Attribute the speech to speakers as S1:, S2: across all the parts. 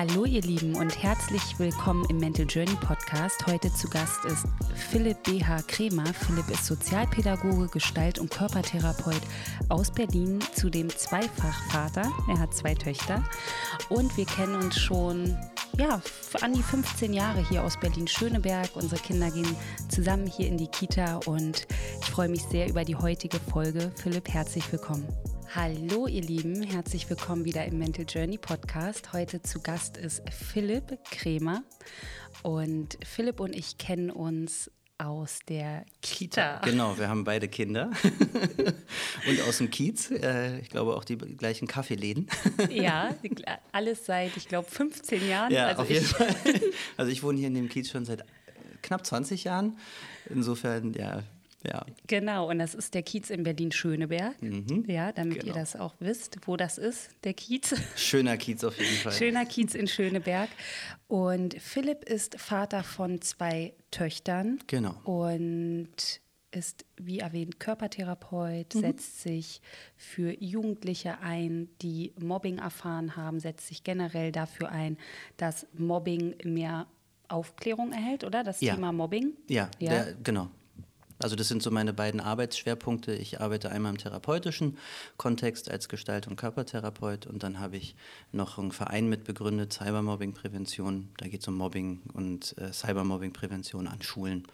S1: Hallo ihr Lieben und herzlich willkommen im Mental Journey Podcast. Heute zu Gast ist Philipp BH Kremer. Philipp ist Sozialpädagoge, Gestalt- und Körpertherapeut aus Berlin, zudem Zweifachvater. Er hat zwei Töchter und wir kennen uns schon ja, an die 15 Jahre hier aus Berlin-Schöneberg. Unsere Kinder gehen zusammen hier in die Kita und ich freue mich sehr über die heutige Folge. Philipp, herzlich willkommen. Hallo ihr Lieben, herzlich willkommen wieder im Mental Journey Podcast. Heute zu Gast ist Philipp Kremer und Philipp und ich kennen uns aus der Kita.
S2: Genau, wir haben beide Kinder und aus dem Kiez. Äh, ich glaube auch die gleichen Kaffeeläden.
S1: ja, alles seit, ich glaube, 15 Jahren.
S2: Ja, also auf jeden Fall. Also ich wohne hier in dem Kiez schon seit knapp 20 Jahren. Insofern, ja, ja.
S1: Genau, und das ist der Kiez in Berlin-Schöneberg. Mhm. Ja, damit genau. ihr das auch wisst, wo das ist, der Kiez.
S2: Schöner Kiez auf jeden Fall.
S1: Schöner Kiez in Schöneberg. Und Philipp ist Vater von zwei Töchtern.
S2: Genau.
S1: Und ist, wie erwähnt, Körpertherapeut, mhm. setzt sich für Jugendliche ein, die Mobbing erfahren haben, setzt sich generell dafür ein, dass Mobbing mehr Aufklärung erhält, oder? Das ja. Thema Mobbing.
S2: Ja, ja. Der, genau. Also das sind so meine beiden Arbeitsschwerpunkte. Ich arbeite einmal im therapeutischen Kontext als Gestalt- und Körpertherapeut und dann habe ich noch einen Verein mitbegründet, Cybermobbing-Prävention. Da geht es um Mobbing und äh, Cybermobbing-Prävention an Schulen.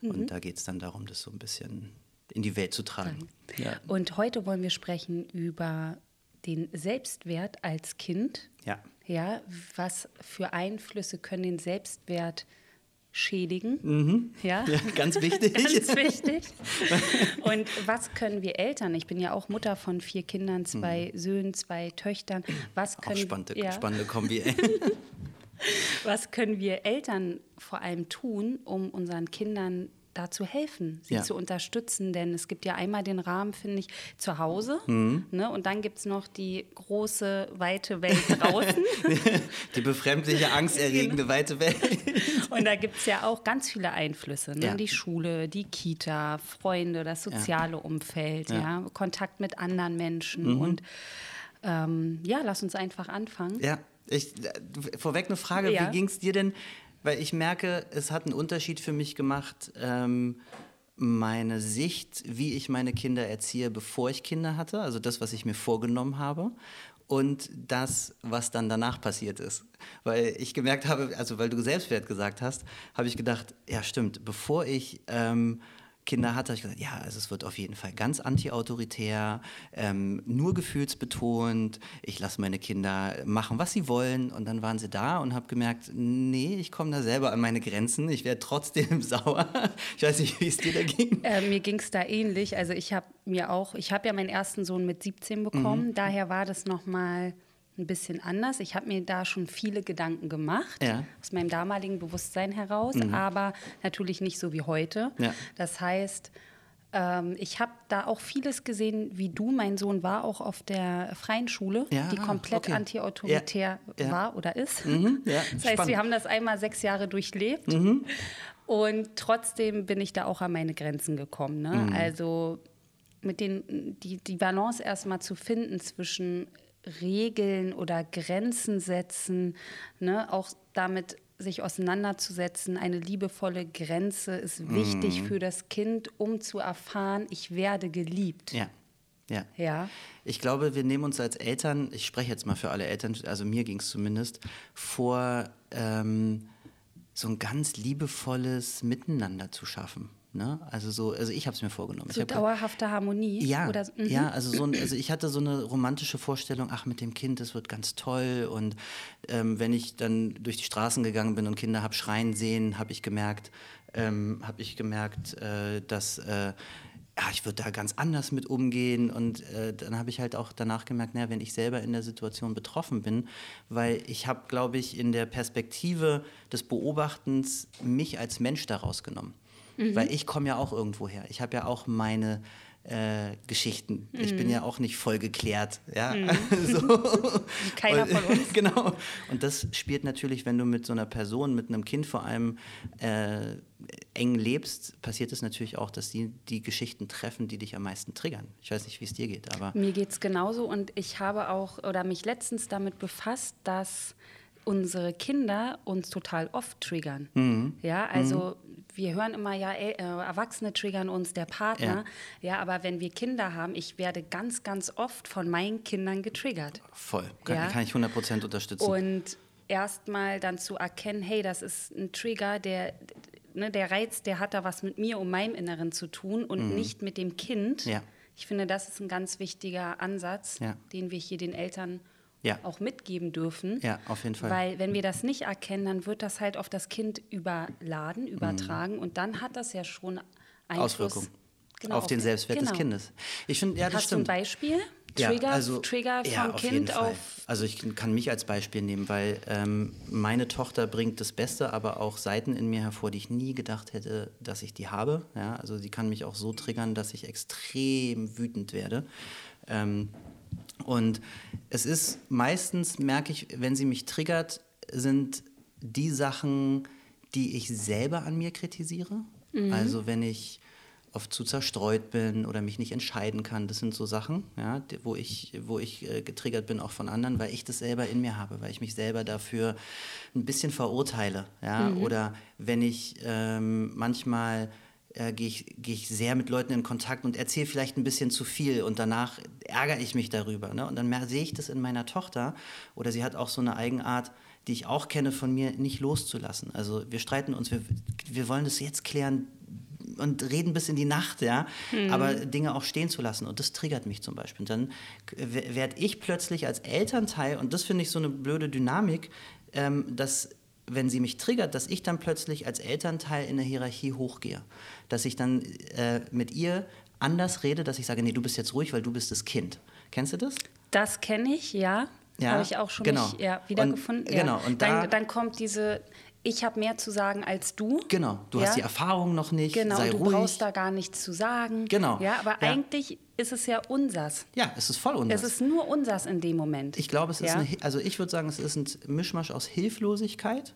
S2: Mhm. Und da geht es dann darum, das so ein bisschen in die Welt zu tragen.
S1: Ja. Und heute wollen wir sprechen über den Selbstwert als Kind.
S2: Ja.
S1: Ja, was für Einflüsse können den Selbstwert schädigen.
S2: Mhm.
S1: Ja?
S2: ja? ganz wichtig.
S1: ganz wichtig. Und was können wir Eltern? Ich bin ja auch Mutter von vier Kindern, zwei mhm. Söhnen, zwei Töchtern. Was können
S2: auch spannende, ja. spannende Kombi.
S1: was können wir Eltern vor allem tun, um unseren Kindern da zu helfen, sie ja. zu unterstützen. Denn es gibt ja einmal den Rahmen, finde ich, zu Hause. Mhm. Ne? Und dann gibt es noch die große, weite Welt draußen.
S2: die befremdliche, angsterregende, weite Welt.
S1: Und da gibt es ja auch ganz viele Einflüsse. Ne? Ja. Die Schule, die Kita, Freunde, das soziale ja. Umfeld, ja. Kontakt mit anderen Menschen. Mhm. Und ähm, ja, lass uns einfach anfangen.
S2: Ja. Ich, äh, vorweg eine Frage, wie ging es dir denn weil ich merke, es hat einen Unterschied für mich gemacht, ähm, meine Sicht, wie ich meine Kinder erziehe, bevor ich Kinder hatte, also das, was ich mir vorgenommen habe und das, was dann danach passiert ist. Weil ich gemerkt habe, also weil du Selbstwert gesagt hast, habe ich gedacht, ja stimmt, bevor ich ähm, Kinder hatte, habe ich gesagt, ja, also es wird auf jeden Fall ganz antiautoritär, ähm, nur gefühlsbetont. Ich lasse meine Kinder machen, was sie wollen. Und dann waren sie da und habe gemerkt, nee, ich komme da selber an meine Grenzen. Ich werde trotzdem sauer. Ich weiß nicht, wie es dir da ging.
S1: Äh, mir ging es da ähnlich. Also ich habe mir auch, ich habe ja meinen ersten Sohn mit 17 bekommen. Mhm. Daher war das noch mal ein bisschen anders. Ich habe mir da schon viele Gedanken gemacht,
S2: ja.
S1: aus meinem damaligen Bewusstsein heraus, mhm. aber natürlich nicht so wie heute.
S2: Ja.
S1: Das heißt, ähm, ich habe da auch vieles gesehen, wie du. Mein Sohn war auch auf der freien Schule,
S2: ja,
S1: die komplett
S2: okay.
S1: antiautoritär war oder ist.
S2: Mhm. das
S1: heißt, Spannend. wir haben das einmal sechs Jahre durchlebt.
S2: Mhm.
S1: Und trotzdem bin ich da auch an meine Grenzen gekommen. Ne? Mhm. Also mit den, die, die Balance erstmal zu finden zwischen Regeln oder Grenzen setzen, ne? auch damit sich auseinanderzusetzen. Eine liebevolle Grenze ist wichtig mm. für das Kind, um zu erfahren, ich werde geliebt.
S2: Ja. Ja.
S1: ja.
S2: Ich glaube, wir nehmen uns als Eltern, ich spreche jetzt mal für alle Eltern, also mir ging es zumindest, vor, ähm, so ein ganz liebevolles Miteinander zu schaffen. Ne? Also so, also ich habe es mir vorgenommen.
S1: So dauerhafte Harmonie.
S2: Ja, oder, mhm. ja, also so, also ich hatte so eine romantische Vorstellung, ach mit dem Kind, das wird ganz toll. Und ähm, wenn ich dann durch die Straßen gegangen bin und Kinder habe schreien sehen, habe ich gemerkt, ähm, habe ich gemerkt, äh, dass äh, ja, ich würde da ganz anders mit umgehen. Und äh, dann habe ich halt auch danach gemerkt, naja, wenn ich selber in der Situation betroffen bin, weil ich habe, glaube ich, in der Perspektive des Beobachtens mich als Mensch daraus genommen. Mhm. Weil ich komme ja auch irgendwo her. Ich habe ja auch meine äh, Geschichten. Mhm. Ich bin mhm. ja auch nicht voll geklärt. Ja? Mhm.
S1: so. Keiner und, von uns.
S2: genau. Und das spielt natürlich, wenn du mit so einer Person, mit einem Kind vor allem äh, eng lebst, passiert es natürlich auch, dass die die Geschichten treffen, die dich am meisten triggern. Ich weiß nicht, wie es dir geht, aber.
S1: Mir geht es genauso und ich habe auch oder mich letztens damit befasst, dass unsere Kinder uns total oft triggern. Mhm. Ja, also mhm. wir hören immer, ja, äh, Erwachsene triggern uns, der Partner. Ja. ja. aber wenn wir Kinder haben, ich werde ganz, ganz oft von meinen Kindern getriggert.
S2: Voll, kann, ja? kann ich 100% unterstützen.
S1: Und erstmal dann zu erkennen, hey, das ist ein Trigger, der, ne, der Reiz, der hat da was mit mir und meinem Inneren zu tun und mhm. nicht mit dem Kind. Ja. Ich finde, das ist ein ganz wichtiger Ansatz, ja. den wir hier den Eltern ja. auch mitgeben dürfen.
S2: Ja, auf jeden Fall.
S1: Weil wenn wir das nicht erkennen, dann wird das halt auf das Kind überladen, übertragen mhm. und dann hat das ja schon
S2: Einfluss. Auswirkungen. Genau, auf, den Selbstwert genau. des Kindes.
S1: Ich finde, ja, das Hast stimmt. Du ein Beispiel? Trigger, ja, also, Trigger vom ja, auf Kind auf.
S2: Also ich kann mich als Beispiel nehmen, weil ähm, meine Tochter bringt das Beste, aber auch Seiten in mir hervor, die ich nie gedacht hätte, dass ich die habe. Ja, also sie kann mich auch so triggern, dass ich extrem wütend werde. Ähm, und es ist meistens, merke ich, wenn sie mich triggert, sind die Sachen, die ich selber an mir kritisiere. Mhm. Also wenn ich oft zu zerstreut bin oder mich nicht entscheiden kann. Das sind so Sachen, ja, wo ich, wo ich äh, getriggert bin, auch von anderen, weil ich das selber in mir habe, weil ich mich selber dafür ein bisschen verurteile. Ja? Mhm. Oder wenn ich ähm, manchmal äh, gehe ich, geh ich sehr mit Leuten in Kontakt und erzähle vielleicht ein bisschen zu viel und danach ärgere ich mich darüber. Ne? Und dann sehe ich das in meiner Tochter oder sie hat auch so eine Eigenart, die ich auch kenne von mir, nicht loszulassen. Also wir streiten uns, wir, wir wollen das jetzt klären und reden bis in die Nacht, ja, mhm. aber Dinge auch stehen zu lassen und das triggert mich zum Beispiel. Und dann werde ich plötzlich als Elternteil, und das finde ich so eine blöde Dynamik, ähm, dass wenn sie mich triggert, dass ich dann plötzlich als Elternteil in der Hierarchie hochgehe. Dass ich dann äh, mit ihr anders rede, dass ich sage, nee, du bist jetzt ruhig, weil du bist das Kind. Kennst du das?
S1: Das kenne ich, ja. ja Habe ich auch schon genau. mich, ja, wiedergefunden. Und, ja. Genau. Und dann, dann kommt diese, ich habe mehr zu sagen als du.
S2: Genau, du ja? hast die Erfahrung noch nicht.
S1: Genau,
S2: sei
S1: du
S2: ruhig.
S1: brauchst da gar nichts zu sagen.
S2: Genau.
S1: Ja, aber ja. eigentlich ist es ja unsers.
S2: Ja, es ist voll unsers.
S1: Es ist nur unsers in dem Moment.
S2: Ich glaube, es ist eine, also ich würde sagen, es ist ein Mischmasch aus Hilflosigkeit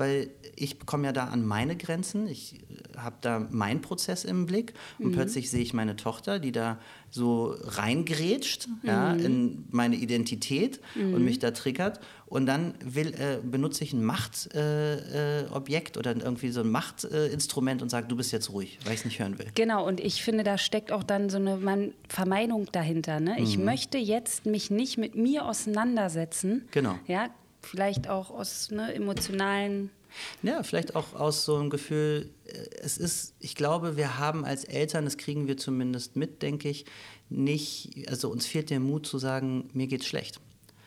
S2: weil ich komme ja da an meine Grenzen. Ich äh, habe da meinen Prozess im Blick und mhm. plötzlich sehe ich meine Tochter, die da so reingrätscht mhm. ja, in meine Identität mhm. und mich da triggert. Und dann will, äh, benutze ich ein Machtobjekt äh, äh, oder irgendwie so ein Machtinstrument und sage, du bist jetzt ruhig, weil ich es nicht hören will.
S1: Genau, und ich finde, da steckt auch dann so eine man, Vermeinung dahinter. Ne? Ich mhm. möchte jetzt mich nicht mit mir auseinandersetzen.
S2: Genau.
S1: Ja, vielleicht auch aus ne, emotionalen.
S2: Ja, vielleicht auch aus so einem Gefühl, äh, es ist, ich glaube, wir haben als Eltern, das kriegen wir zumindest mit, denke ich, nicht, also uns fehlt der Mut zu sagen, mir geht's schlecht.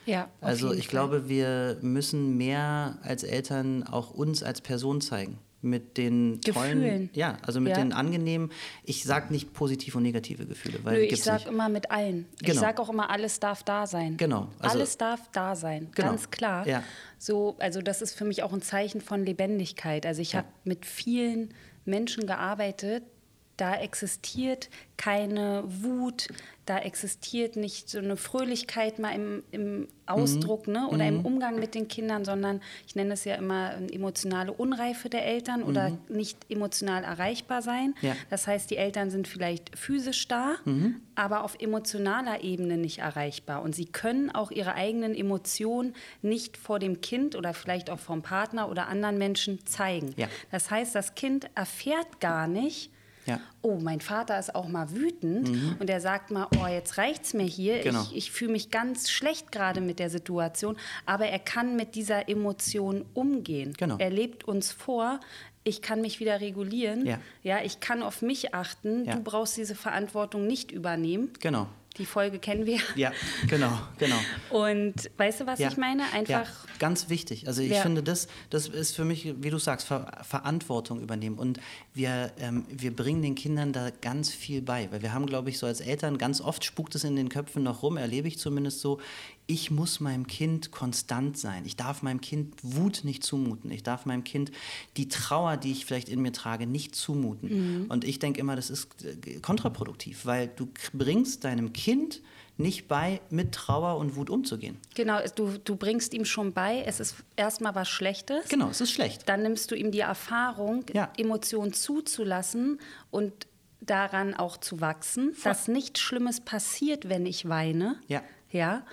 S1: Ja,
S2: also ich Fall. glaube, wir müssen mehr als Eltern auch uns als Person zeigen mit den
S1: Gefühlen.
S2: tollen, ja, also mit ja. den angenehmen, ich sage nicht positive und negative Gefühle, weil
S1: Nö, ich sage immer mit allen. Genau. Ich sage auch immer, alles darf da sein.
S2: Genau.
S1: Also, alles darf da sein,
S2: genau.
S1: ganz klar.
S2: Ja.
S1: So, also das ist für mich auch ein Zeichen von Lebendigkeit. Also ich ja. habe mit vielen Menschen gearbeitet, da existiert keine Wut, da existiert nicht so eine Fröhlichkeit mal im, im Ausdruck mhm. ne, oder mhm. im Umgang mit den Kindern, sondern ich nenne es ja immer eine emotionale Unreife der Eltern mhm. oder nicht emotional erreichbar sein. Ja. Das heißt, die Eltern sind vielleicht physisch da, mhm. aber auf emotionaler Ebene nicht erreichbar. Und sie können auch ihre eigenen Emotionen nicht vor dem Kind oder vielleicht auch vom Partner oder anderen Menschen zeigen. Ja. Das heißt, das Kind erfährt gar nicht, ja. Oh, mein Vater ist auch mal wütend mhm. und er sagt mal, oh, jetzt reicht's mir hier. Genau. Ich, ich fühle mich ganz schlecht gerade mit der Situation, aber er kann mit dieser Emotion umgehen. Genau. Er lebt uns vor, ich kann mich wieder regulieren. Ja. ja ich kann auf mich achten. Ja. Du brauchst diese Verantwortung nicht übernehmen.
S2: Genau.
S1: Die Folge kennen wir.
S2: Ja, genau, genau.
S1: Und weißt du, was ja. ich meine? Einfach. Ja,
S2: ganz wichtig. Also ich ja. finde, das, das ist für mich, wie du sagst, Ver Verantwortung übernehmen. Und wir, ähm, wir bringen den Kindern da ganz viel bei. Weil wir haben, glaube ich, so als Eltern, ganz oft spukt es in den Köpfen noch rum, erlebe ich zumindest so, ich muss meinem Kind konstant sein. Ich darf meinem Kind Wut nicht zumuten. Ich darf meinem Kind die Trauer, die ich vielleicht in mir trage, nicht zumuten. Mhm. Und ich denke immer, das ist äh, kontraproduktiv, weil du bringst deinem Kind nicht bei, mit Trauer und Wut umzugehen.
S1: Genau, du, du bringst ihm schon bei, es ist erstmal was Schlechtes.
S2: Genau, es ist schlecht.
S1: Dann nimmst du ihm die Erfahrung, ja. Emotionen zuzulassen und daran auch zu wachsen, Voll. dass nichts Schlimmes passiert, wenn ich weine.
S2: Ja.
S1: Ja.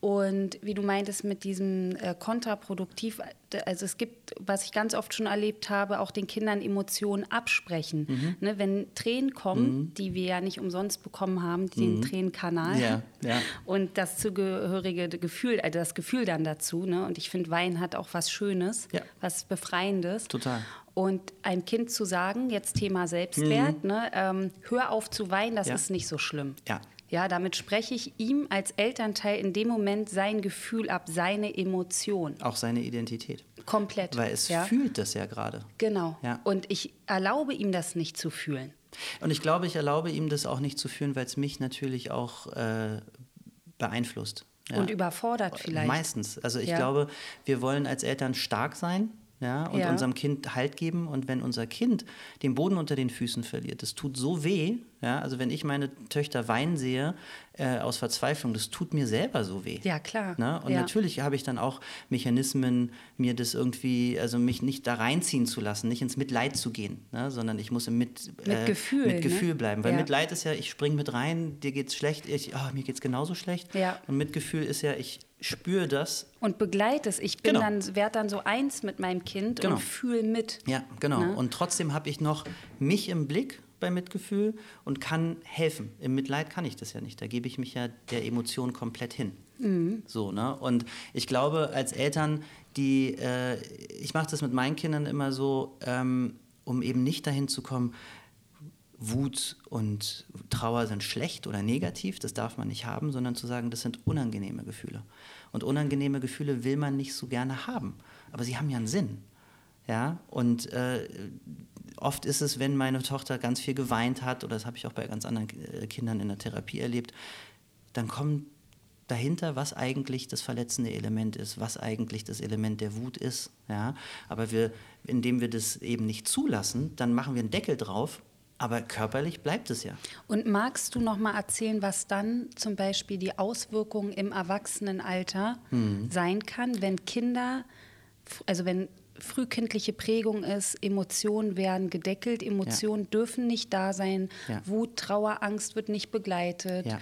S1: Und wie du meintest mit diesem äh, kontraproduktiv, also es gibt, was ich ganz oft schon erlebt habe, auch den Kindern Emotionen absprechen. Mhm. Ne, wenn Tränen kommen, mhm. die wir ja nicht umsonst bekommen haben, den mhm. Tränenkanal
S2: ja, ja.
S1: und das zugehörige Gefühl, also das Gefühl dann dazu. Ne? Und ich finde, Wein hat auch was Schönes, ja. was Befreiendes.
S2: Total.
S1: Und ein Kind zu sagen, jetzt Thema Selbstwert, mhm. ne, ähm, hör auf zu weinen, das ist nicht so schlimm.
S2: Ja.
S1: Ja, damit spreche ich ihm als Elternteil in dem Moment sein Gefühl ab, seine Emotion.
S2: Auch seine Identität.
S1: Komplett.
S2: Weil es ja. fühlt das ja gerade.
S1: Genau. Ja. Und ich erlaube ihm das nicht zu fühlen.
S2: Und ich glaube, ich erlaube ihm das auch nicht zu fühlen, weil es mich natürlich auch äh, beeinflusst.
S1: Ja. Und überfordert vielleicht.
S2: Meistens. Also ich ja. glaube, wir wollen als Eltern stark sein ja, und ja. unserem Kind Halt geben. Und wenn unser Kind den Boden unter den Füßen verliert, das tut so weh. Ja, also wenn ich meine Töchter weinen sehe äh, aus Verzweiflung, das tut mir selber so weh.
S1: Ja, klar.
S2: Ne? Und
S1: ja.
S2: natürlich habe ich dann auch Mechanismen, mir das irgendwie, also mich nicht da reinziehen zu lassen, nicht ins Mitleid zu gehen, ne? sondern ich muss im mit,
S1: mit äh, Gefühl,
S2: mit Gefühl
S1: ne?
S2: bleiben. Weil ja. Mitleid ist ja, ich springe mit rein, dir geht's schlecht, ich, oh, mir geht's genauso schlecht.
S1: Ja.
S2: Und Mitgefühl ist ja, ich spüre das.
S1: Und begleite es. Ich bin genau. dann, werde dann so eins mit meinem Kind genau. und fühle mit.
S2: Ja, genau. Ne? Und trotzdem habe ich noch mich im Blick bei Mitgefühl und kann helfen. Im Mitleid kann ich das ja nicht. Da gebe ich mich ja der Emotion komplett hin. Mhm. So, ne? Und ich glaube, als Eltern, die, äh, ich mache das mit meinen Kindern immer so, ähm, um eben nicht dahin zu kommen, Wut und Trauer sind schlecht oder negativ, das darf man nicht haben, sondern zu sagen, das sind unangenehme Gefühle. Und unangenehme Gefühle will man nicht so gerne haben, aber sie haben ja einen Sinn. Ja, und äh, oft ist es, wenn meine Tochter ganz viel geweint hat, oder das habe ich auch bei ganz anderen äh, Kindern in der Therapie erlebt, dann kommt dahinter, was eigentlich das verletzende Element ist, was eigentlich das Element der Wut ist. Ja? Aber wir, indem wir das eben nicht zulassen, dann machen wir einen Deckel drauf aber körperlich bleibt es ja.
S1: Und magst du noch mal erzählen, was dann zum Beispiel die Auswirkung im Erwachsenenalter mhm. sein kann, wenn Kinder, also wenn frühkindliche Prägung ist, Emotionen werden gedeckelt, Emotionen ja. dürfen nicht da sein, ja. Wut, Trauer, Angst wird nicht begleitet.
S2: Ja.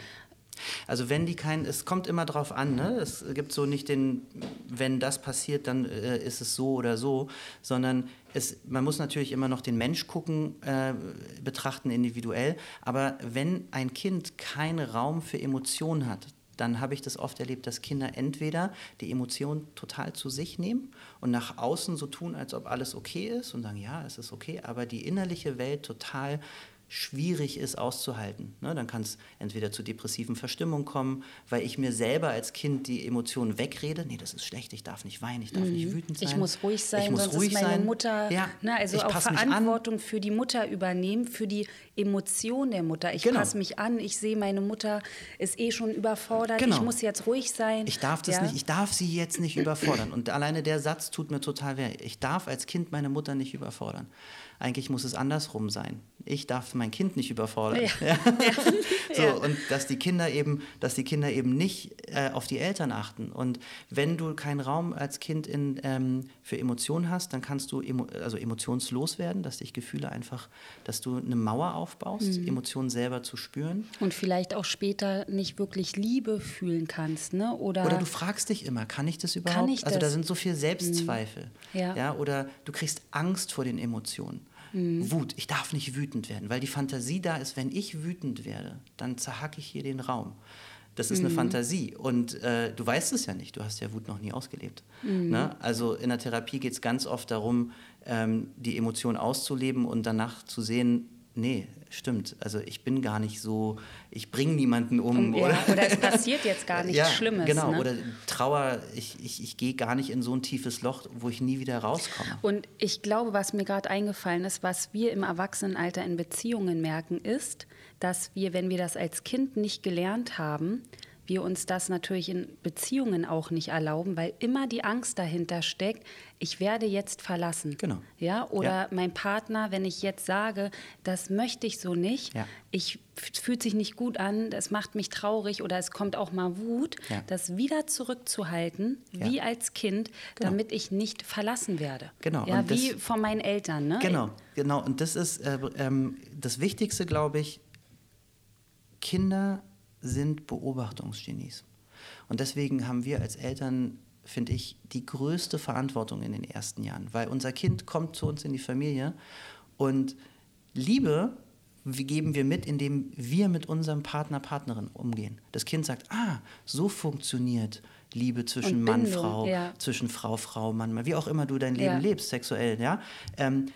S2: Also wenn die kein, es kommt immer drauf an, ne? es gibt so nicht den, wenn das passiert, dann äh, ist es so oder so, sondern es, man muss natürlich immer noch den Mensch gucken, äh, betrachten individuell, aber wenn ein Kind keinen Raum für Emotionen hat, dann habe ich das oft erlebt, dass Kinder entweder die Emotionen total zu sich nehmen und nach außen so tun, als ob alles okay ist und sagen, ja, es ist okay, aber die innerliche Welt total schwierig ist auszuhalten. Ne? Dann kann es entweder zu depressiven Verstimmungen kommen, weil ich mir selber als Kind die Emotionen wegrede. Nee, das ist schlecht, ich darf nicht weinen, ich darf mhm. nicht wütend sein.
S1: Ich muss ruhig sein,
S2: ich muss
S1: sonst
S2: ruhig
S1: ist meine
S2: sein.
S1: Mutter,
S2: ja,
S1: ne, also auch Verantwortung für die Mutter übernehmen, für die Emotion der Mutter. Ich genau. passe mich an, ich sehe, meine Mutter ist eh schon überfordert, genau. ich muss jetzt ruhig sein.
S2: Ich darf das ja. nicht, ich darf sie jetzt nicht überfordern. Und alleine der Satz tut mir total weh. Ich darf als Kind meine Mutter nicht überfordern. Eigentlich muss es andersrum sein. Ich darf mein Kind nicht überfordern. Ja. Ja. so. Und dass die Kinder eben, dass die Kinder eben nicht äh, auf die Eltern achten. Und wenn du keinen Raum als Kind in, ähm, für Emotionen hast, dann kannst du emo also emotionslos werden, dass dich Gefühle einfach, dass du eine Mauer aufbaust, mhm. Emotionen selber zu spüren.
S1: Und vielleicht auch später nicht wirklich Liebe fühlen kannst, ne? Oder,
S2: oder du fragst dich immer, kann ich das überhaupt? Kann ich also da sind so viele Selbstzweifel. Mhm. Ja. ja. Oder du kriegst Angst vor den Emotionen. Mhm. Wut, ich darf nicht wütend werden, weil die Fantasie da ist, wenn ich wütend werde, dann zerhacke ich hier den Raum. Das ist mhm. eine Fantasie und äh, du weißt es ja nicht, du hast ja Wut noch nie ausgelebt. Mhm. Ne? Also in der Therapie geht es ganz oft darum, ähm, die Emotion auszuleben und danach zu sehen, nee, stimmt. Also ich bin gar nicht so, ich bringe niemanden um.
S1: ja, oder? oder es passiert jetzt gar nichts
S2: ja,
S1: Schlimmes.
S2: Genau,
S1: ne?
S2: oder Trauer, ich, ich, ich gehe gar nicht in so ein tiefes Loch, wo ich nie wieder rauskomme.
S1: Und ich glaube, was mir gerade eingefallen ist, was wir im Erwachsenenalter in Beziehungen merken, ist, dass wir, wenn wir das als Kind nicht gelernt haben, wir uns das natürlich in Beziehungen auch nicht erlauben, weil immer die Angst dahinter steckt, ich werde jetzt verlassen.
S2: Genau.
S1: Ja, oder ja. mein Partner, wenn ich jetzt sage, das möchte ich so nicht,
S2: ja.
S1: ich fühlt sich nicht gut an, das macht mich traurig oder es kommt auch mal Wut, ja. das wieder zurückzuhalten, wie als Kind, genau. damit ich nicht verlassen werde.
S2: Genau.
S1: Ja, und wie das, von meinen Eltern. Ne?
S2: Genau, genau. Und das ist äh, ähm, das Wichtigste, glaube ich. Kinder sind Beobachtungsgenies. Und deswegen haben wir als Eltern finde ich, die größte Verantwortung in den ersten Jahren, weil unser Kind kommt zu uns in die Familie und Liebe geben wir mit, indem wir mit unserem Partner, Partnerin umgehen. Das Kind sagt, ah, so funktioniert Liebe zwischen Mann, Frau, ja. zwischen Frau, Frau, Mann, Mann, wie auch immer du dein Leben ja. lebst, sexuell, ja. Ähm,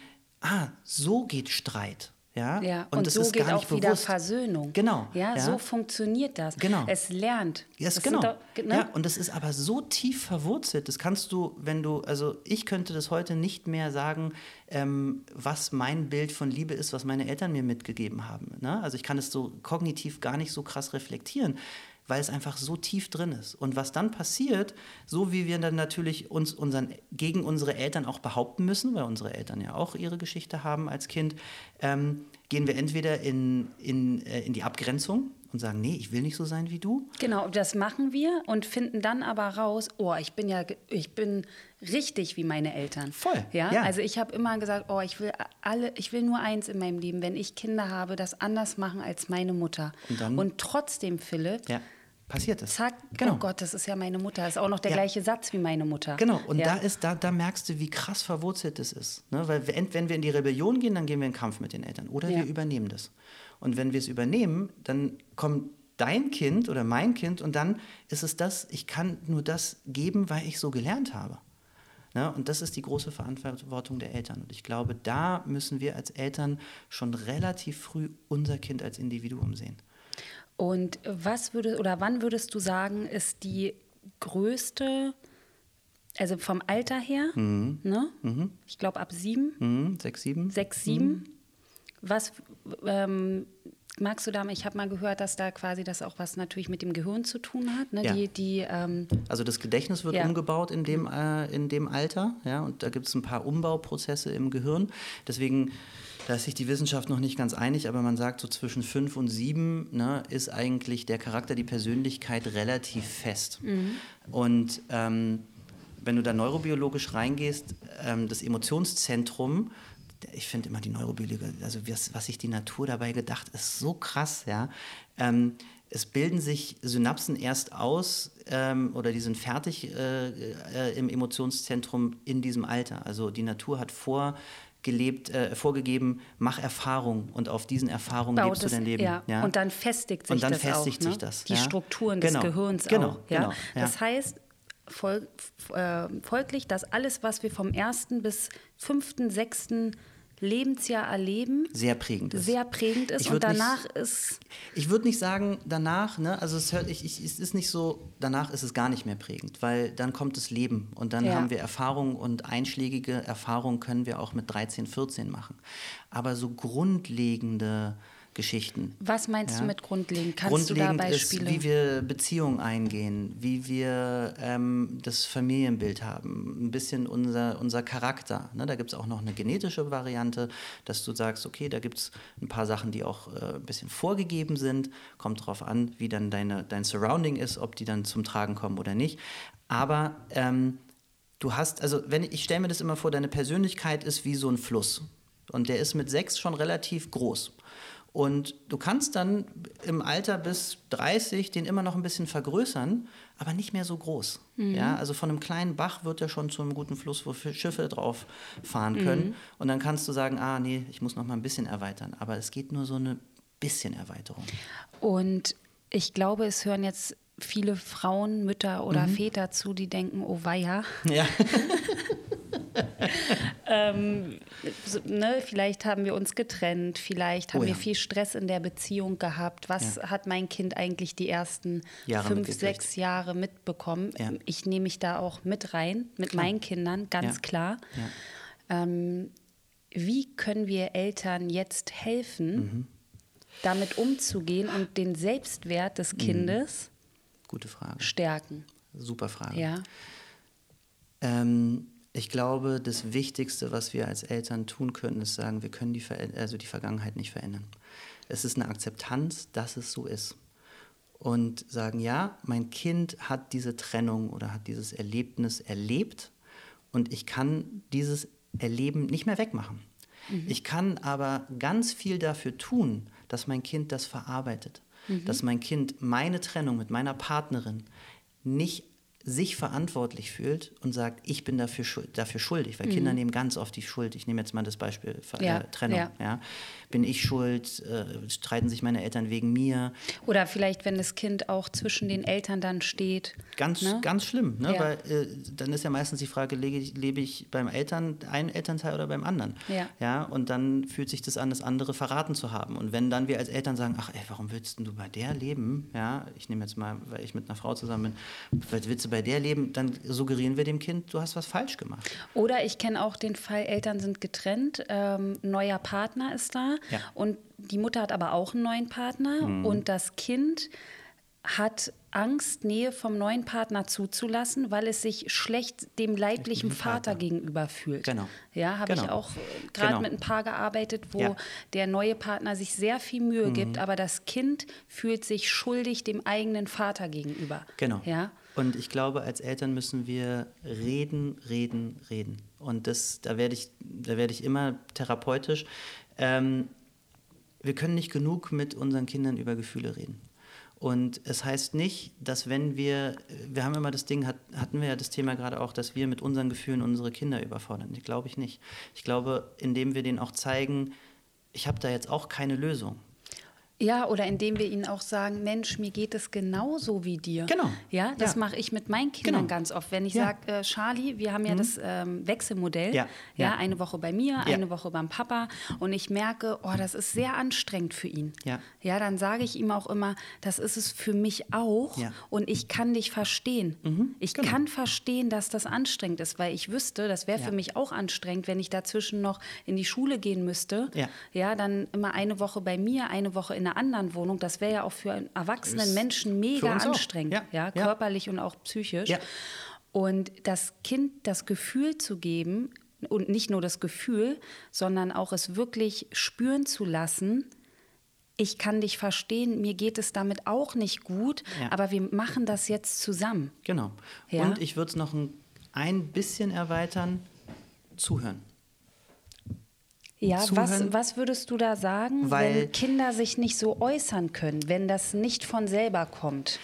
S2: ah, so geht Streit. Ja,
S1: ja. und, und so geht auch wieder bewusst. Versöhnung.
S2: Genau.
S1: Ja, ja, so funktioniert das.
S2: Genau.
S1: Es lernt.
S2: Yes, das genau. Doch, ne? Ja, und das ist aber so tief verwurzelt. Das kannst du, wenn du, also ich könnte das heute nicht mehr sagen, ähm, was mein Bild von Liebe ist, was meine Eltern mir mitgegeben haben. Ne? Also ich kann es so kognitiv gar nicht so krass reflektieren weil es einfach so tief drin ist. Und was dann passiert, so wie wir dann natürlich uns unseren, gegen unsere Eltern auch behaupten müssen, weil unsere Eltern ja auch ihre Geschichte haben als Kind, ähm, gehen wir entweder in, in, äh, in die Abgrenzung und sagen, nee, ich will nicht so sein wie du.
S1: Genau, das machen wir und finden dann aber raus, oh, ich bin ja, ich bin richtig wie meine Eltern.
S2: Voll.
S1: Ja, ja. also ich habe immer gesagt, oh, ich will alle, ich will nur eins in meinem Leben, wenn ich Kinder habe, das anders machen als meine Mutter. Und, dann, und trotzdem, Philipp,
S2: ja passiert
S1: es. Zack, genau. oh Gott, das ist ja meine Mutter. Das ist auch noch der ja. gleiche Satz wie meine Mutter.
S2: Genau, und
S1: ja.
S2: da, ist, da, da merkst du, wie krass verwurzelt das ist. Ne? Weil wenn wir in die Rebellion gehen, dann gehen wir in Kampf mit den Eltern. Oder ja. wir übernehmen das. Und wenn wir es übernehmen, dann kommt dein Kind oder mein Kind und dann ist es das, ich kann nur das geben, weil ich so gelernt habe. Ne? Und das ist die große Verantwortung der Eltern. Und ich glaube, da müssen wir als Eltern schon relativ früh unser Kind als Individuum sehen.
S1: Und was würde oder wann würdest du sagen, ist die größte, also vom Alter her, mhm. ne? Mhm. Ich glaube ab sieben.
S2: Mhm. Sechs, sieben.
S1: Sechs, sieben. Mhm. Was ähm, Magst du da, ich habe mal gehört, dass da quasi das auch was natürlich mit dem Gehirn zu tun hat. Ne?
S2: Ja.
S1: Die, die, ähm
S2: also das Gedächtnis wird ja. umgebaut in dem, äh, in dem Alter, ja, und da gibt es ein paar Umbauprozesse im Gehirn. Deswegen, da ist sich die Wissenschaft noch nicht ganz einig, aber man sagt, so zwischen fünf und sieben ne, ist eigentlich der Charakter, die Persönlichkeit relativ fest. Mhm. Und ähm, wenn du da neurobiologisch reingehst, ähm, das Emotionszentrum ich finde immer die Neurobiologie, also was, was sich die Natur dabei gedacht, ist so krass, ja. Ähm, es bilden sich Synapsen erst aus ähm, oder die sind fertig äh, äh, im Emotionszentrum in diesem Alter. Also die Natur hat vorgelebt, äh, vorgegeben, mach Erfahrung und auf diesen Erfahrungen Baut lebst du dein Leben.
S1: Ja. ja. Und dann festigt sich
S2: und dann
S1: das
S2: festigt
S1: auch,
S2: sich ne? das.
S1: Die
S2: ja?
S1: Strukturen
S2: genau.
S1: des Gehirns
S2: genau.
S1: auch.
S2: Genau.
S1: Ja. Das heißt, Fol äh, folglich, dass alles, was wir vom ersten bis fünften, sechsten Lebensjahr erleben.
S2: Sehr prägend ist.
S1: Sehr prägend ist und danach nicht, ist.
S2: Ich würde nicht sagen, danach, ne, also es, hört, ich, ich, es ist nicht so, danach ist es gar nicht mehr prägend, weil dann kommt das Leben und dann ja. haben wir Erfahrungen und einschlägige Erfahrungen können wir auch mit 13, 14 machen. Aber so grundlegende Geschichten.
S1: Was meinst ja? du mit grundlegend? Kannst
S2: grundlegend
S1: du da Beispiele?
S2: Ist, wie wir Beziehungen eingehen, wie wir ähm, das Familienbild haben, ein bisschen unser, unser Charakter. Ne? Da gibt es auch noch eine genetische Variante, dass du sagst, okay, da gibt es ein paar Sachen, die auch äh, ein bisschen vorgegeben sind. Kommt darauf an, wie dann deine, dein Surrounding ist, ob die dann zum Tragen kommen oder nicht. Aber ähm, du hast, also wenn ich stelle mir das immer vor, deine Persönlichkeit ist wie so ein Fluss. Und der ist mit sechs schon relativ groß. Und du kannst dann im Alter bis 30 den immer noch ein bisschen vergrößern, aber nicht mehr so groß. Mhm. Ja, also von einem kleinen Bach wird er schon zu einem guten Fluss, wo Schiffe drauf fahren können. Mhm. Und dann kannst du sagen, ah nee, ich muss noch mal ein bisschen erweitern. Aber es geht nur so eine bisschen Erweiterung.
S1: Und ich glaube, es hören jetzt viele Frauen, Mütter oder mhm. Väter zu, die denken, oh weia.
S2: Ja.
S1: ähm, so, ne, vielleicht haben wir uns getrennt, vielleicht haben oh, ja. wir viel Stress in der Beziehung gehabt. Was ja. hat mein Kind eigentlich die ersten Jahre fünf, sechs Jahre mitbekommen? Ja. Ich nehme mich da auch mit rein, mit klar. meinen Kindern, ganz klar. Ähm, wie können wir Eltern jetzt helfen, mhm. damit umzugehen und den Selbstwert des mhm. Kindes
S2: Gute Frage.
S1: stärken?
S2: Super Frage.
S1: Ja.
S2: Ähm, ich glaube, das Wichtigste, was wir als Eltern tun können, ist sagen, wir können die, also die Vergangenheit nicht verändern. Es ist eine Akzeptanz, dass es so ist. Und sagen, ja, mein Kind hat diese Trennung oder hat dieses Erlebnis erlebt und ich kann dieses Erleben nicht mehr wegmachen. Mhm. Ich kann aber ganz viel dafür tun, dass mein Kind das verarbeitet. Mhm. Dass mein Kind meine Trennung mit meiner Partnerin nicht sich verantwortlich fühlt und sagt, ich bin dafür, dafür schuldig, weil mhm. Kinder nehmen ganz oft die Schuld. Ich nehme jetzt mal das Beispiel äh, ja, Trennung. Ja. ja. Bin ich schuld? Äh, streiten sich meine Eltern wegen mir?
S1: Oder vielleicht, wenn das Kind auch zwischen den Eltern dann steht.
S2: Ganz, ne? ganz schlimm, ne? Ja. weil äh, dann ist ja meistens die Frage, lebe ich, lebe ich beim Eltern, einen Elternteil oder beim anderen? Ja. ja. Und dann fühlt sich das an, das andere verraten zu haben. Und wenn dann wir als Eltern sagen, ach ey, warum willst du bei der leben? Ja, ich nehme jetzt mal, weil ich mit einer Frau zusammen bin, willst du bei der leben, dann suggerieren wir dem Kind, du hast was falsch gemacht.
S1: Oder ich kenne auch den Fall, Eltern sind getrennt, ähm, neuer Partner ist da ja. und die Mutter hat aber auch einen neuen Partner mhm. und das Kind hat Angst, Nähe vom neuen Partner zuzulassen, weil es sich schlecht dem leiblichen Vater, Vater gegenüber fühlt. Genau. Ja, habe genau. ich auch gerade genau. mit ein Paar gearbeitet, wo ja. der neue Partner sich sehr viel Mühe mhm. gibt, aber das Kind fühlt sich schuldig dem eigenen Vater gegenüber.
S2: Genau. Ja. Und ich glaube, als Eltern müssen wir reden, reden, reden. Und das, da werde ich, da werde ich immer therapeutisch. Ähm, wir können nicht genug mit unseren Kindern über Gefühle reden. Und es heißt nicht, dass wenn wir, wir haben immer das Ding, hat, hatten wir ja das Thema gerade auch, dass wir mit unseren Gefühlen unsere Kinder überfordern. Ich glaube ich nicht. Ich glaube, indem wir denen auch zeigen, ich habe da jetzt auch keine Lösung.
S1: Ja, oder indem wir ihnen auch sagen, Mensch, mir geht es genauso wie dir.
S2: Genau.
S1: Ja, das ja. mache ich mit meinen Kindern genau. ganz oft. Wenn ich ja. sage, äh, Charlie, wir haben ja mhm. das ähm, Wechselmodell. Ja. ja. eine Woche bei mir, eine Woche beim Papa. Und ich merke, oh, das ist sehr anstrengend für ihn. Ja. Ja, dann sage ich ihm auch immer, das ist es für mich auch. Ja. Und ich kann dich verstehen. Mhm. Ich genau. kann verstehen, dass das anstrengend ist, weil ich wüsste, das wäre für mich auch anstrengend, wenn ich dazwischen noch in die Schule gehen müsste. Ja. Ja, dann immer eine Woche bei mir, eine Woche in der einer anderen Wohnung, das wäre ja auch für einen erwachsenen ist Menschen mega anstrengend, ja. ja. körperlich und auch psychisch. Ja. Und das Kind das Gefühl zu geben, und nicht nur das Gefühl, sondern auch es wirklich spüren zu lassen, ich kann dich verstehen, mir geht es damit auch nicht gut, ja. aber wir machen das jetzt zusammen.
S2: Genau. Ja? Und ich würde es noch ein, ein bisschen erweitern, zuhören.
S1: Ja, was, was würdest du da sagen, Weil, wenn Kinder sich nicht so äußern können, wenn das nicht von selber kommt?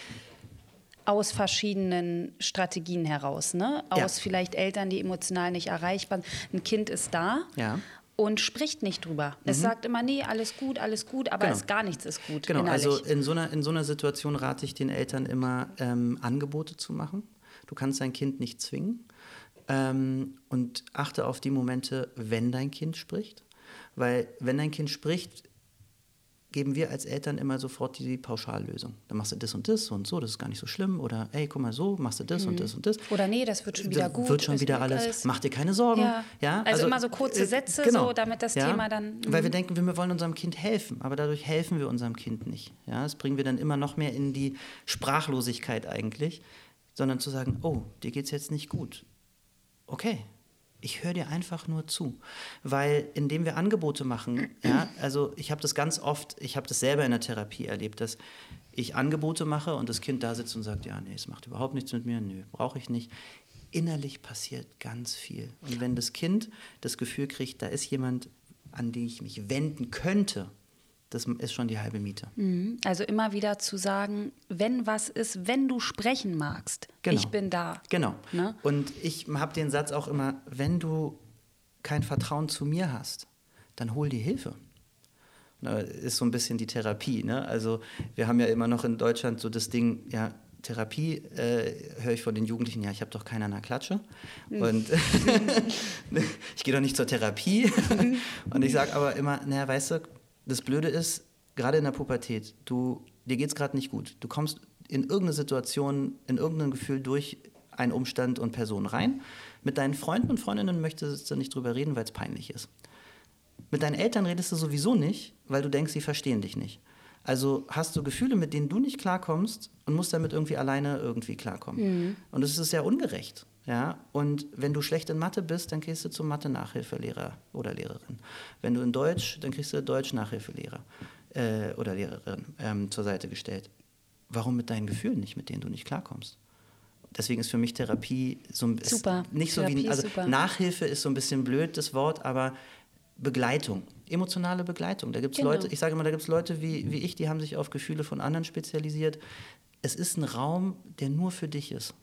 S1: Aus verschiedenen Strategien heraus, ne? Aus ja. vielleicht Eltern, die emotional nicht erreichbar sind. Ein Kind ist da ja. und spricht nicht drüber. Mhm. Es sagt immer, nee, alles gut, alles gut, aber genau. es gar nichts ist gut.
S2: Genau, innerlich. also in so, einer, in so einer Situation rate ich den Eltern immer, ähm, Angebote zu machen. Du kannst dein Kind nicht zwingen. Ähm, und achte auf die Momente, wenn dein Kind spricht. Weil wenn dein Kind spricht, geben wir als Eltern immer sofort die Pauschallösung. Dann machst du das und das und so, das ist gar nicht so schlimm. Oder ey, guck mal so, machst du das mhm. und das und das.
S1: Oder nee, das wird schon wieder das gut.
S2: Wird schon wieder alles, alles, mach dir keine Sorgen. Ja.
S1: ja also, also, immer so kurze äh, Sätze, genau. so, damit das ja. Thema dann...
S2: Mhm. Weil wir denken, wir wollen unserem Kind helfen, aber dadurch helfen wir unserem Kind nicht. Ja, das bringen wir dann immer noch mehr in die Sprachlosigkeit eigentlich, sondern zu sagen, oh, dir geht es jetzt nicht gut. Okay, ich höre dir einfach nur zu. Weil indem wir Angebote machen, ja, also ich habe das ganz oft, ich habe das selber in der Therapie erlebt, dass ich Angebote mache und das Kind da sitzt und sagt, ja, nee, es macht überhaupt nichts mit mir, nö, brauche ich nicht. Innerlich passiert ganz viel. Und wenn das Kind das Gefühl kriegt, da ist jemand, an den ich mich wenden könnte, das ist schon die halbe Miete.
S1: Mhm. Also immer wieder zu sagen, wenn was ist, wenn du sprechen magst, genau. ich bin da.
S2: Genau. Ne? Und ich habe den Satz auch immer, wenn du kein Vertrauen zu mir hast, dann hol dir Hilfe. Ist so ein bisschen die Therapie. Ne? Also wir haben ja immer noch in Deutschland so das Ding, ja, Therapie äh, höre ich von den Jugendlichen, ja, ich habe doch keiner an der Klatsche. Mhm. Und ich gehe doch nicht zur Therapie. Und ich sage aber immer, naja, weißt du, das Blöde ist, gerade in der Pubertät, du, dir geht es gerade nicht gut. Du kommst in irgendeine Situation, in irgendein Gefühl durch einen Umstand und Person rein. Mit deinen Freunden und Freundinnen möchtest du nicht drüber reden, weil es peinlich ist. Mit deinen Eltern redest du sowieso nicht, weil du denkst, sie verstehen dich nicht. Also hast du Gefühle, mit denen du nicht klarkommst und musst damit irgendwie alleine irgendwie klarkommen. Mhm. Und das ist sehr ungerecht. Ja? Und wenn du schlecht in Mathe bist, dann gehst du zum Mathe-Nachhilfelehrer oder Lehrerin. Wenn du in Deutsch, dann kriegst du Deutsch-Nachhilfelehrer äh, oder Lehrerin ähm, zur Seite gestellt. Warum mit deinen Gefühlen nicht, mit denen du nicht klarkommst? Deswegen ist für mich Therapie so ein
S1: super.
S2: nicht so
S1: Therapie
S2: wie also Nachhilfe ist so ein bisschen blöd das Wort, aber Begleitung, emotionale Begleitung. Da gibt es genau. Leute, ich sage immer, da gibt es Leute wie, wie ich, die haben sich auf Gefühle von anderen spezialisiert. Es ist ein Raum, der nur für dich ist.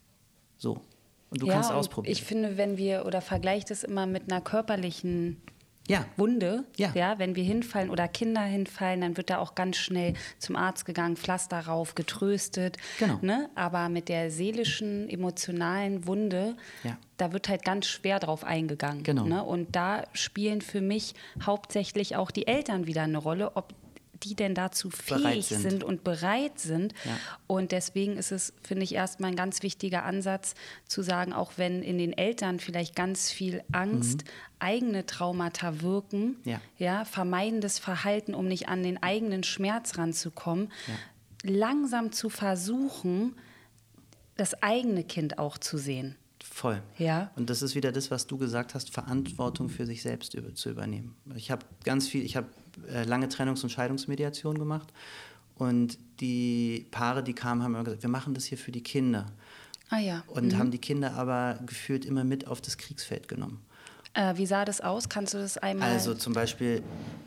S2: So. Und du ja, kannst ausprobieren.
S1: Ich finde, wenn wir, oder vergleicht es immer mit einer körperlichen ja. Wunde, ja. ja. wenn wir hinfallen oder Kinder hinfallen, dann wird da auch ganz schnell zum Arzt gegangen, Pflaster rauf, getröstet. Genau. Ne? Aber mit der seelischen, emotionalen Wunde, ja. da wird halt ganz schwer drauf eingegangen. Genau. Ne? Und da spielen für mich hauptsächlich auch die Eltern wieder eine Rolle, ob die denn dazu fähig sind. sind. und bereit sind. Ja. Und deswegen ist es, finde ich, erstmal ein ganz wichtiger Ansatz zu sagen, auch wenn in den Eltern vielleicht ganz viel Angst, mhm. eigene Traumata wirken, ja. ja, vermeidendes Verhalten, um nicht an den eigenen Schmerz ranzukommen, ja. langsam zu versuchen, das eigene Kind auch zu sehen.
S2: Voll. Ja. Und das ist wieder das, was du gesagt hast, Verantwortung für sich selbst über, zu übernehmen. Ich habe ganz viel, ich habe lange Trennungs- und Scheidungsmediation gemacht und die Paare, die kamen, haben immer gesagt, wir machen das hier für die Kinder. Ah ja. Und mhm. haben die Kinder aber gefühlt immer mit auf das Kriegsfeld genommen.
S1: Äh, wie sah das aus? Kannst du das einmal?
S2: Also zum Beispiel,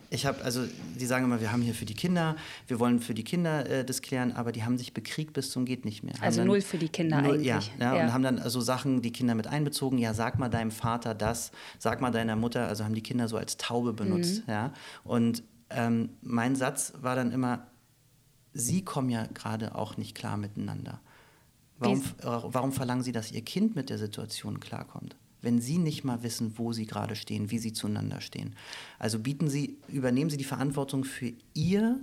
S2: ich habe, also die sagen immer, wir haben hier für die Kinder, wir wollen für die Kinder äh, das klären, aber die haben sich bekriegt bis zum geht nicht mehr.
S1: Also dann, null für die Kinder null, eigentlich.
S2: Ja, ja, ja, und haben dann so also Sachen die Kinder mit einbezogen. Ja, sag mal deinem Vater das, sag mal deiner Mutter. Also haben die Kinder so als Taube benutzt. Mhm. Ja, und ähm, mein Satz war dann immer, Sie kommen ja gerade auch nicht klar miteinander. Warum, warum verlangen Sie, dass Ihr Kind mit der Situation klarkommt? Wenn Sie nicht mal wissen, wo Sie gerade stehen, wie Sie zueinander stehen. Also bieten Sie, übernehmen Sie die Verantwortung für Ihr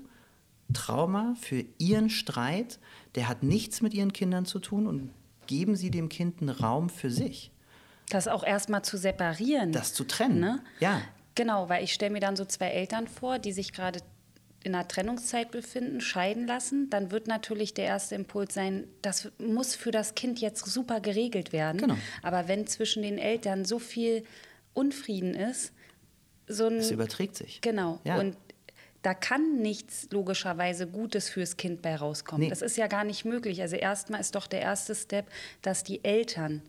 S2: Trauma, für Ihren Streit, der hat nichts mit Ihren Kindern zu tun und geben Sie dem Kind einen Raum für sich.
S1: Das auch erstmal zu separieren.
S2: Das zu trennen. Ne? Ja.
S1: Genau, weil ich stelle mir dann so zwei Eltern vor, die sich gerade in einer Trennungszeit befinden, scheiden lassen, dann wird natürlich der erste Impuls sein, das muss für das Kind jetzt super geregelt werden. Genau. Aber wenn zwischen den Eltern so viel Unfrieden ist, so ein.
S2: Es überträgt sich.
S1: Genau. Ja. Und da kann nichts logischerweise Gutes fürs Kind bei rauskommen. Nee. Das ist ja gar nicht möglich. Also erstmal ist doch der erste Step, dass die Eltern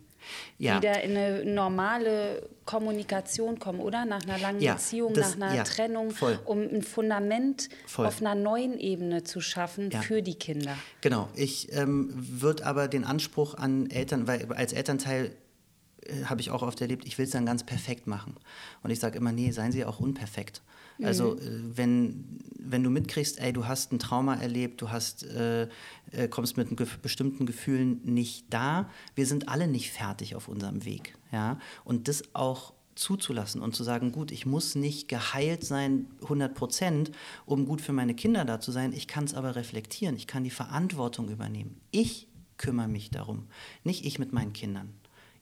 S1: ja. wieder in eine normale Kommunikation kommen, oder? Nach einer langen ja, Beziehung, das, nach einer ja, Trennung, voll. um ein Fundament voll. auf einer neuen Ebene zu schaffen für die Kinder.
S2: Genau. Ich ähm, würde aber den Anspruch an Eltern, weil als Elternteil äh, habe ich auch oft erlebt, ich will es dann ganz perfekt machen. Und ich sage immer, nee, seien Sie auch unperfekt. Also mhm. äh, wenn, wenn du mitkriegst, ey, du hast ein Trauma erlebt, du hast, äh, äh kommst mit bestimmten Gefühlen nicht da, wir sind alle nicht fertig auf unserem Weg. Ja? Und das auch zuzulassen und zu sagen, gut, ich muss nicht geheilt sein 100 Prozent, um gut für meine Kinder da zu sein. Ich kann es aber reflektieren. Ich kann die Verantwortung übernehmen. Ich kümmere mich darum, nicht ich mit meinen Kindern.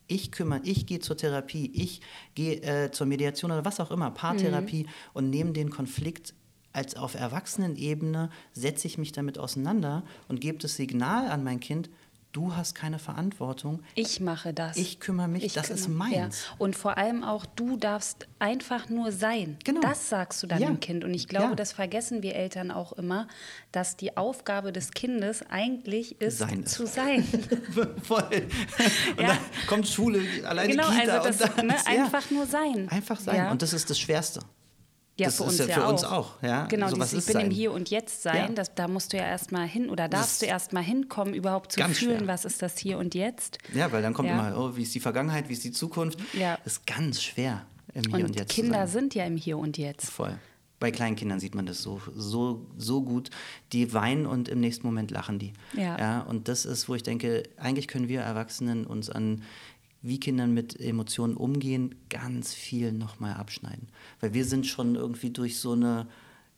S2: Ich kümmere, ich gehe zur Therapie, ich gehe äh, zur Mediation oder was auch immer, Paartherapie mhm. und nehme den Konflikt als auf Erwachsenenebene, setze ich mich damit auseinander und gebe das Signal an mein Kind, du hast keine Verantwortung.
S1: Ich mache das.
S2: Ich kümmere mich, ich das kümmere, ist meins.
S1: Ja. Und vor allem auch, du darfst einfach nur sein. Genau. Das sagst du deinem ja. Kind. Und ich glaube, ja. das vergessen wir Eltern auch immer, dass die Aufgabe des Kindes eigentlich ist, sein zu sein.
S2: Voll. Und dann kommt Schule, alleine genau, Kita.
S1: Also das, dann, ne, einfach nur sein.
S2: Einfach sein. Und das ist das Schwerste.
S1: Ja, das für uns, ist ja, für ja uns auch. Ja? Genau, so, dieses, ich bin sein? im Hier und Jetzt sein, ja. das, da musst du ja erstmal hin oder darfst das du erstmal hinkommen, überhaupt zu fühlen, schwer. was ist das Hier und Jetzt.
S2: Ja, weil dann kommt immer, oh, wie ist die Vergangenheit, wie ist die Zukunft. Ja. Das ist ganz schwer
S1: im Hier und, und Jetzt. Kinder sind ja im Hier und Jetzt.
S2: Voll. Bei kleinen Kindern sieht man das so, so, so gut. Die weinen und im nächsten Moment lachen die. Ja. ja. Und das ist, wo ich denke, eigentlich können wir Erwachsenen uns an wie Kindern mit Emotionen umgehen, ganz viel nochmal abschneiden. Weil wir sind schon irgendwie durch so eine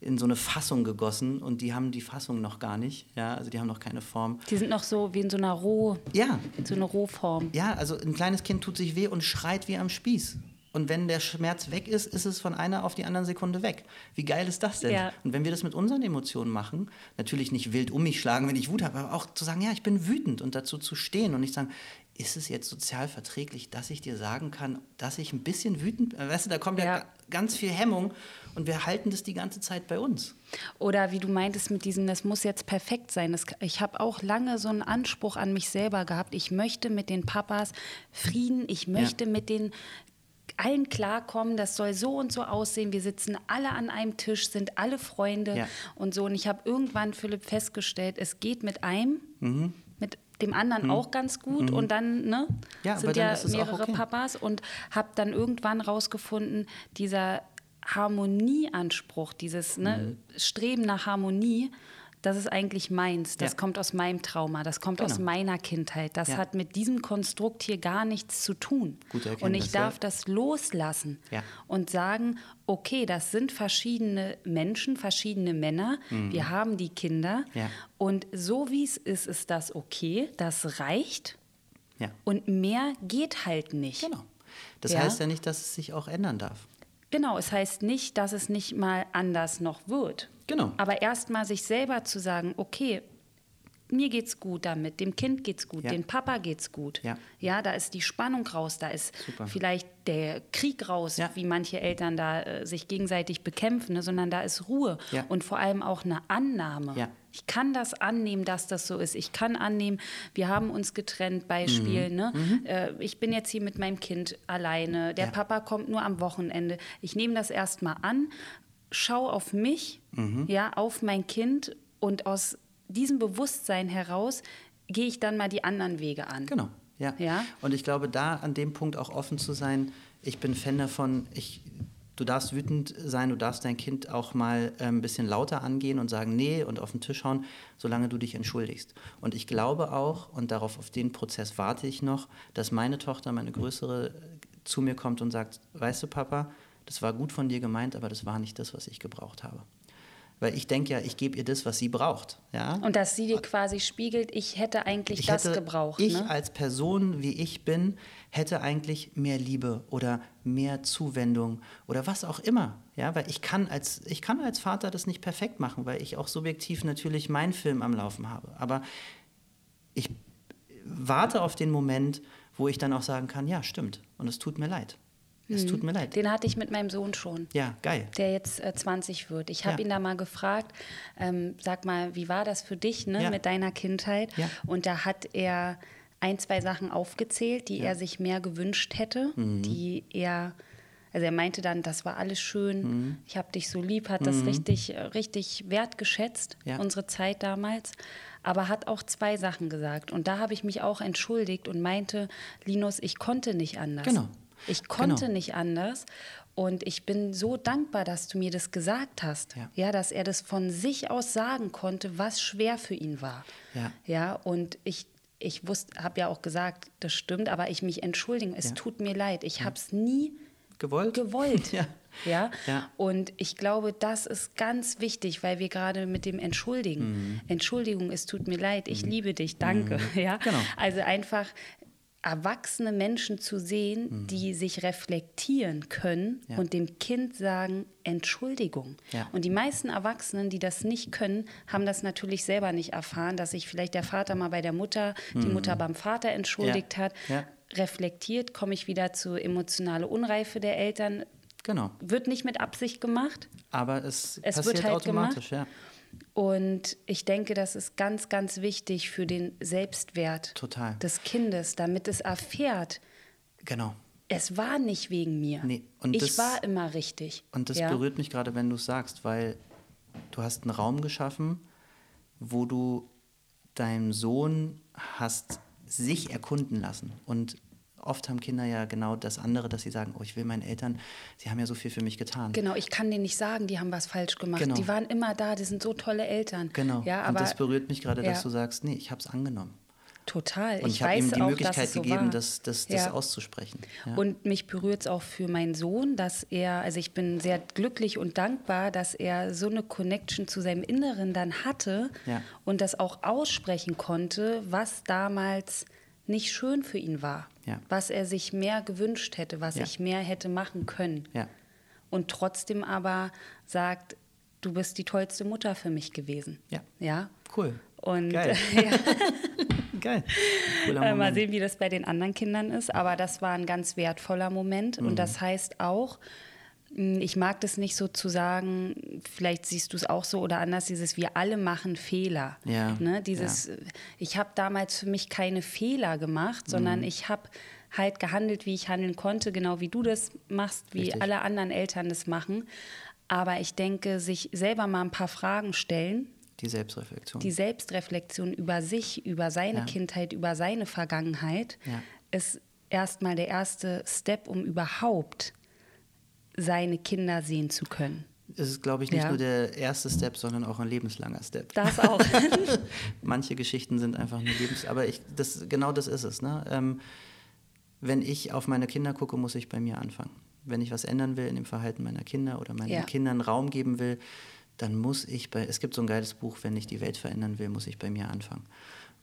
S2: in so eine Fassung gegossen und die haben die Fassung noch gar nicht, ja, also die haben noch keine Form.
S1: Die sind noch so wie in so einer Roh, ja, so eine Rohform.
S2: Ja, also ein kleines Kind tut sich weh und schreit wie am Spieß. Und wenn der Schmerz weg ist, ist es von einer auf die andere Sekunde weg. Wie geil ist das denn? Ja. Und wenn wir das mit unseren Emotionen machen, natürlich nicht wild um mich schlagen, wenn ich Wut habe, aber auch zu sagen, ja, ich bin wütend und dazu zu stehen und nicht sagen, ist es jetzt sozial verträglich, dass ich dir sagen kann, dass ich ein bisschen wütend bin? Weißt du, da kommt ja, ja ganz viel Hemmung und wir halten das die ganze Zeit bei uns.
S1: Oder wie du meintest mit diesem, das muss jetzt perfekt sein. Das, ich habe auch lange so einen Anspruch an mich selber gehabt. Ich möchte mit den Papas Frieden, ich möchte ja. mit den allen klarkommen, das soll so und so aussehen, wir sitzen alle an einem Tisch, sind alle Freunde ja. und so. Und ich habe irgendwann, Philipp, festgestellt, es geht mit einem, mhm. Dem anderen mhm. auch ganz gut mhm. und dann ne, ja, sind ja mehrere okay. Papas und habe dann irgendwann rausgefunden, dieser Harmonieanspruch, dieses ne, mhm. Streben nach Harmonie, das ist eigentlich meins, das ja. kommt aus meinem Trauma, das kommt genau. aus meiner Kindheit. Das ja. hat mit diesem Konstrukt hier gar nichts zu tun. und ich darf ja. das loslassen und sagen, okay, das sind verschiedene Menschen, verschiedene Männer, mhm. wir haben die Kinder und so wie es ist, ist das okay, das reicht und mehr geht halt nicht.
S2: Genau. Das heißt ja nicht, dass es sich auch ändern darf.
S1: Genau, es heißt nicht, dass es nicht mal anders noch wird.
S2: Genau.
S1: Aber erst mal sich selber zu sagen, okay, mir geht's gut damit, dem Kind geht's gut, ja. dem Papa geht's gut. Ja. ja, da ist die Spannung raus, da ist Super. vielleicht der Krieg raus, ja. wie manche Eltern da äh, sich gegenseitig bekämpfen, ne, sondern da ist Ruhe ja. und vor allem auch eine Annahme. Ja. Ich kann das annehmen, dass das so ist. Ich kann annehmen, wir haben uns getrennt, Beispiel. Mhm. Ne? Mhm. Äh, ich bin jetzt hier mit meinem Kind alleine. Der Papa kommt nur am Wochenende. Ich nehme das erstmal an, schau auf mich, mhm. ja, auf mein Kind und aus diesem Bewusstsein heraus gehe ich dann mal die anderen Wege an.
S2: Genau, ja. ja. Und ich glaube, da an dem Punkt auch offen zu sein, ich bin Fan davon, ich, du darfst wütend sein, du darfst dein Kind auch mal äh, ein bisschen lauter angehen und sagen, nee, und auf den Tisch hauen, solange du dich entschuldigst. Und ich glaube auch, und darauf auf den Prozess warte ich noch, dass meine Tochter, meine größere, zu mir kommt und sagt, weißt du, Papa, das war gut von dir gemeint, aber das war nicht das, was ich gebraucht habe weil ich denke ja, ich gebe ihr das, was sie braucht. Ja?
S1: Und dass sie dir quasi spiegelt, ich hätte eigentlich ich das hätte, gebraucht.
S2: Ich ne? als Person, wie ich bin, hätte eigentlich mehr Liebe oder mehr Zuwendung oder was auch immer. Ja, weil ich kann, als, ich kann als Vater das nicht perfekt machen, weil ich auch subjektiv natürlich meinen Film am Laufen habe. Aber ich warte auf den Moment, wo ich dann auch sagen kann, ja, stimmt. Und es tut mir leid. Es tut mir leid.
S1: Den hatte ich mit meinem Sohn schon.
S2: Ja, geil.
S1: Der jetzt äh, 20 wird. Ich habe ja. ihn da mal gefragt, ähm, sag mal, wie war das für dich ne, ja. mit deiner Kindheit? Ja. Und da hat er ein, zwei Sachen aufgezählt, die er sich mehr gewünscht hätte, mhm. die er also er meinte dann, das war alles schön, mhm. ich habe dich so lieb, hat das mhm. richtig, äh, richtig wertgeschätzt, unsere Zeit damals. Aber hat auch zwei Sachen gesagt. Und da habe ich mich auch entschuldigt und meinte, Linus, ich konnte nicht anders.
S2: Genau.
S1: Ich konnte genau. nicht anders. Und ich bin so dankbar, dass du mir das gesagt hast. Ja. ja, dass er das von sich aus sagen konnte, was schwer für ihn war. Ja, ja und ich, ich wusste, habe ja auch gesagt, das stimmt, aber ich mich entschuldige. Es ja. tut mir leid. Ich ja. habe es nie
S2: gewollt.
S1: gewollt. ja. Ja? ja? Und ich glaube, das ist ganz wichtig, weil wir gerade mit dem Entschuldigen. Mhm. Entschuldigung, es tut mir leid, ich mhm. liebe dich, danke. Mhm. Ja? Genau. Also einfach erwachsene Menschen zu sehen, mhm. die sich reflektieren können ja. und dem Kind sagen, Entschuldigung. Ja. Und die meisten Erwachsenen, die das nicht können, haben das natürlich selber nicht erfahren, dass sich vielleicht der Vater mal bei der Mutter, mhm. die Mutter beim Vater entschuldigt ja. hat. Reflektiert, komme ich wieder zur emotionalen Unreife der Eltern.
S2: Genau.
S1: Wird nicht mit Absicht gemacht.
S2: Aber es, es passiert wird halt automatisch,
S1: gemacht. ja. Und ich denke, das ist ganz, ganz wichtig für den Selbstwert
S2: Total.
S1: des Kindes, damit es erfährt.
S2: Genau.
S1: Es war nicht wegen mir. Nee. Und ich das, war immer richtig.
S2: Und das ja? berührt mich gerade, wenn du es sagst, weil du hast einen Raum geschaffen, wo du deinem Sohn hast sich erkunden lassen und oft haben Kinder ja genau das andere, dass sie sagen, oh, ich will meinen Eltern, sie haben ja so viel für mich getan.
S1: Genau, ich kann denen nicht sagen, die haben was falsch gemacht. Genau. Die waren immer da, die sind so tolle Eltern.
S2: Genau. Ja, aber, Und das berührt mich gerade, ja. dass du sagst, nee, ich habe es angenommen.
S1: Total.
S2: Und ich, ich habe ihm die auch, Möglichkeit so gegeben, das, das, das ja. auszusprechen.
S1: Ja. Und mich berührt es auch für meinen Sohn, dass er, also ich bin sehr glücklich und dankbar, dass er so eine Connection zu seinem Inneren dann hatte ja. und das auch aussprechen konnte, was damals nicht schön für ihn war, ja. was er sich mehr gewünscht hätte, was ja. ich mehr hätte machen können. Ja. Und trotzdem aber sagt, du bist die tollste Mutter für mich gewesen.
S2: Ja.
S1: Ja.
S2: Cool.
S1: Und
S2: Geil.
S1: Geil. Äh, mal sehen, wie das bei den anderen Kindern ist. Aber das war ein ganz wertvoller Moment. Mhm. Und das heißt auch, ich mag das nicht so zu sagen, vielleicht siehst du es auch so oder anders, dieses wir alle machen Fehler.
S2: Ja.
S1: Ne? Dieses, ja. ich habe damals für mich keine Fehler gemacht, sondern mhm. ich habe halt gehandelt, wie ich handeln konnte, genau wie du das machst, wie Richtig. alle anderen Eltern das machen. Aber ich denke, sich selber mal ein paar Fragen stellen.
S2: Die Selbstreflexion.
S1: Die Selbstreflexion über sich, über seine ja. Kindheit, über seine Vergangenheit ist erstmal der erste Step, um überhaupt seine Kinder sehen zu können.
S2: Es ist, glaube ich, nicht ja. nur der erste Step, sondern auch ein lebenslanger Step.
S1: Das auch.
S2: Manche Geschichten sind einfach nur lebens... Aber ich, das, genau das ist es. Ne? Ähm, wenn ich auf meine Kinder gucke, muss ich bei mir anfangen. Wenn ich was ändern will in dem Verhalten meiner Kinder oder meinen ja. Kindern Raum geben will, dann muss ich bei... Es gibt so ein geiles Buch, wenn ich die Welt verändern will, muss ich bei mir anfangen.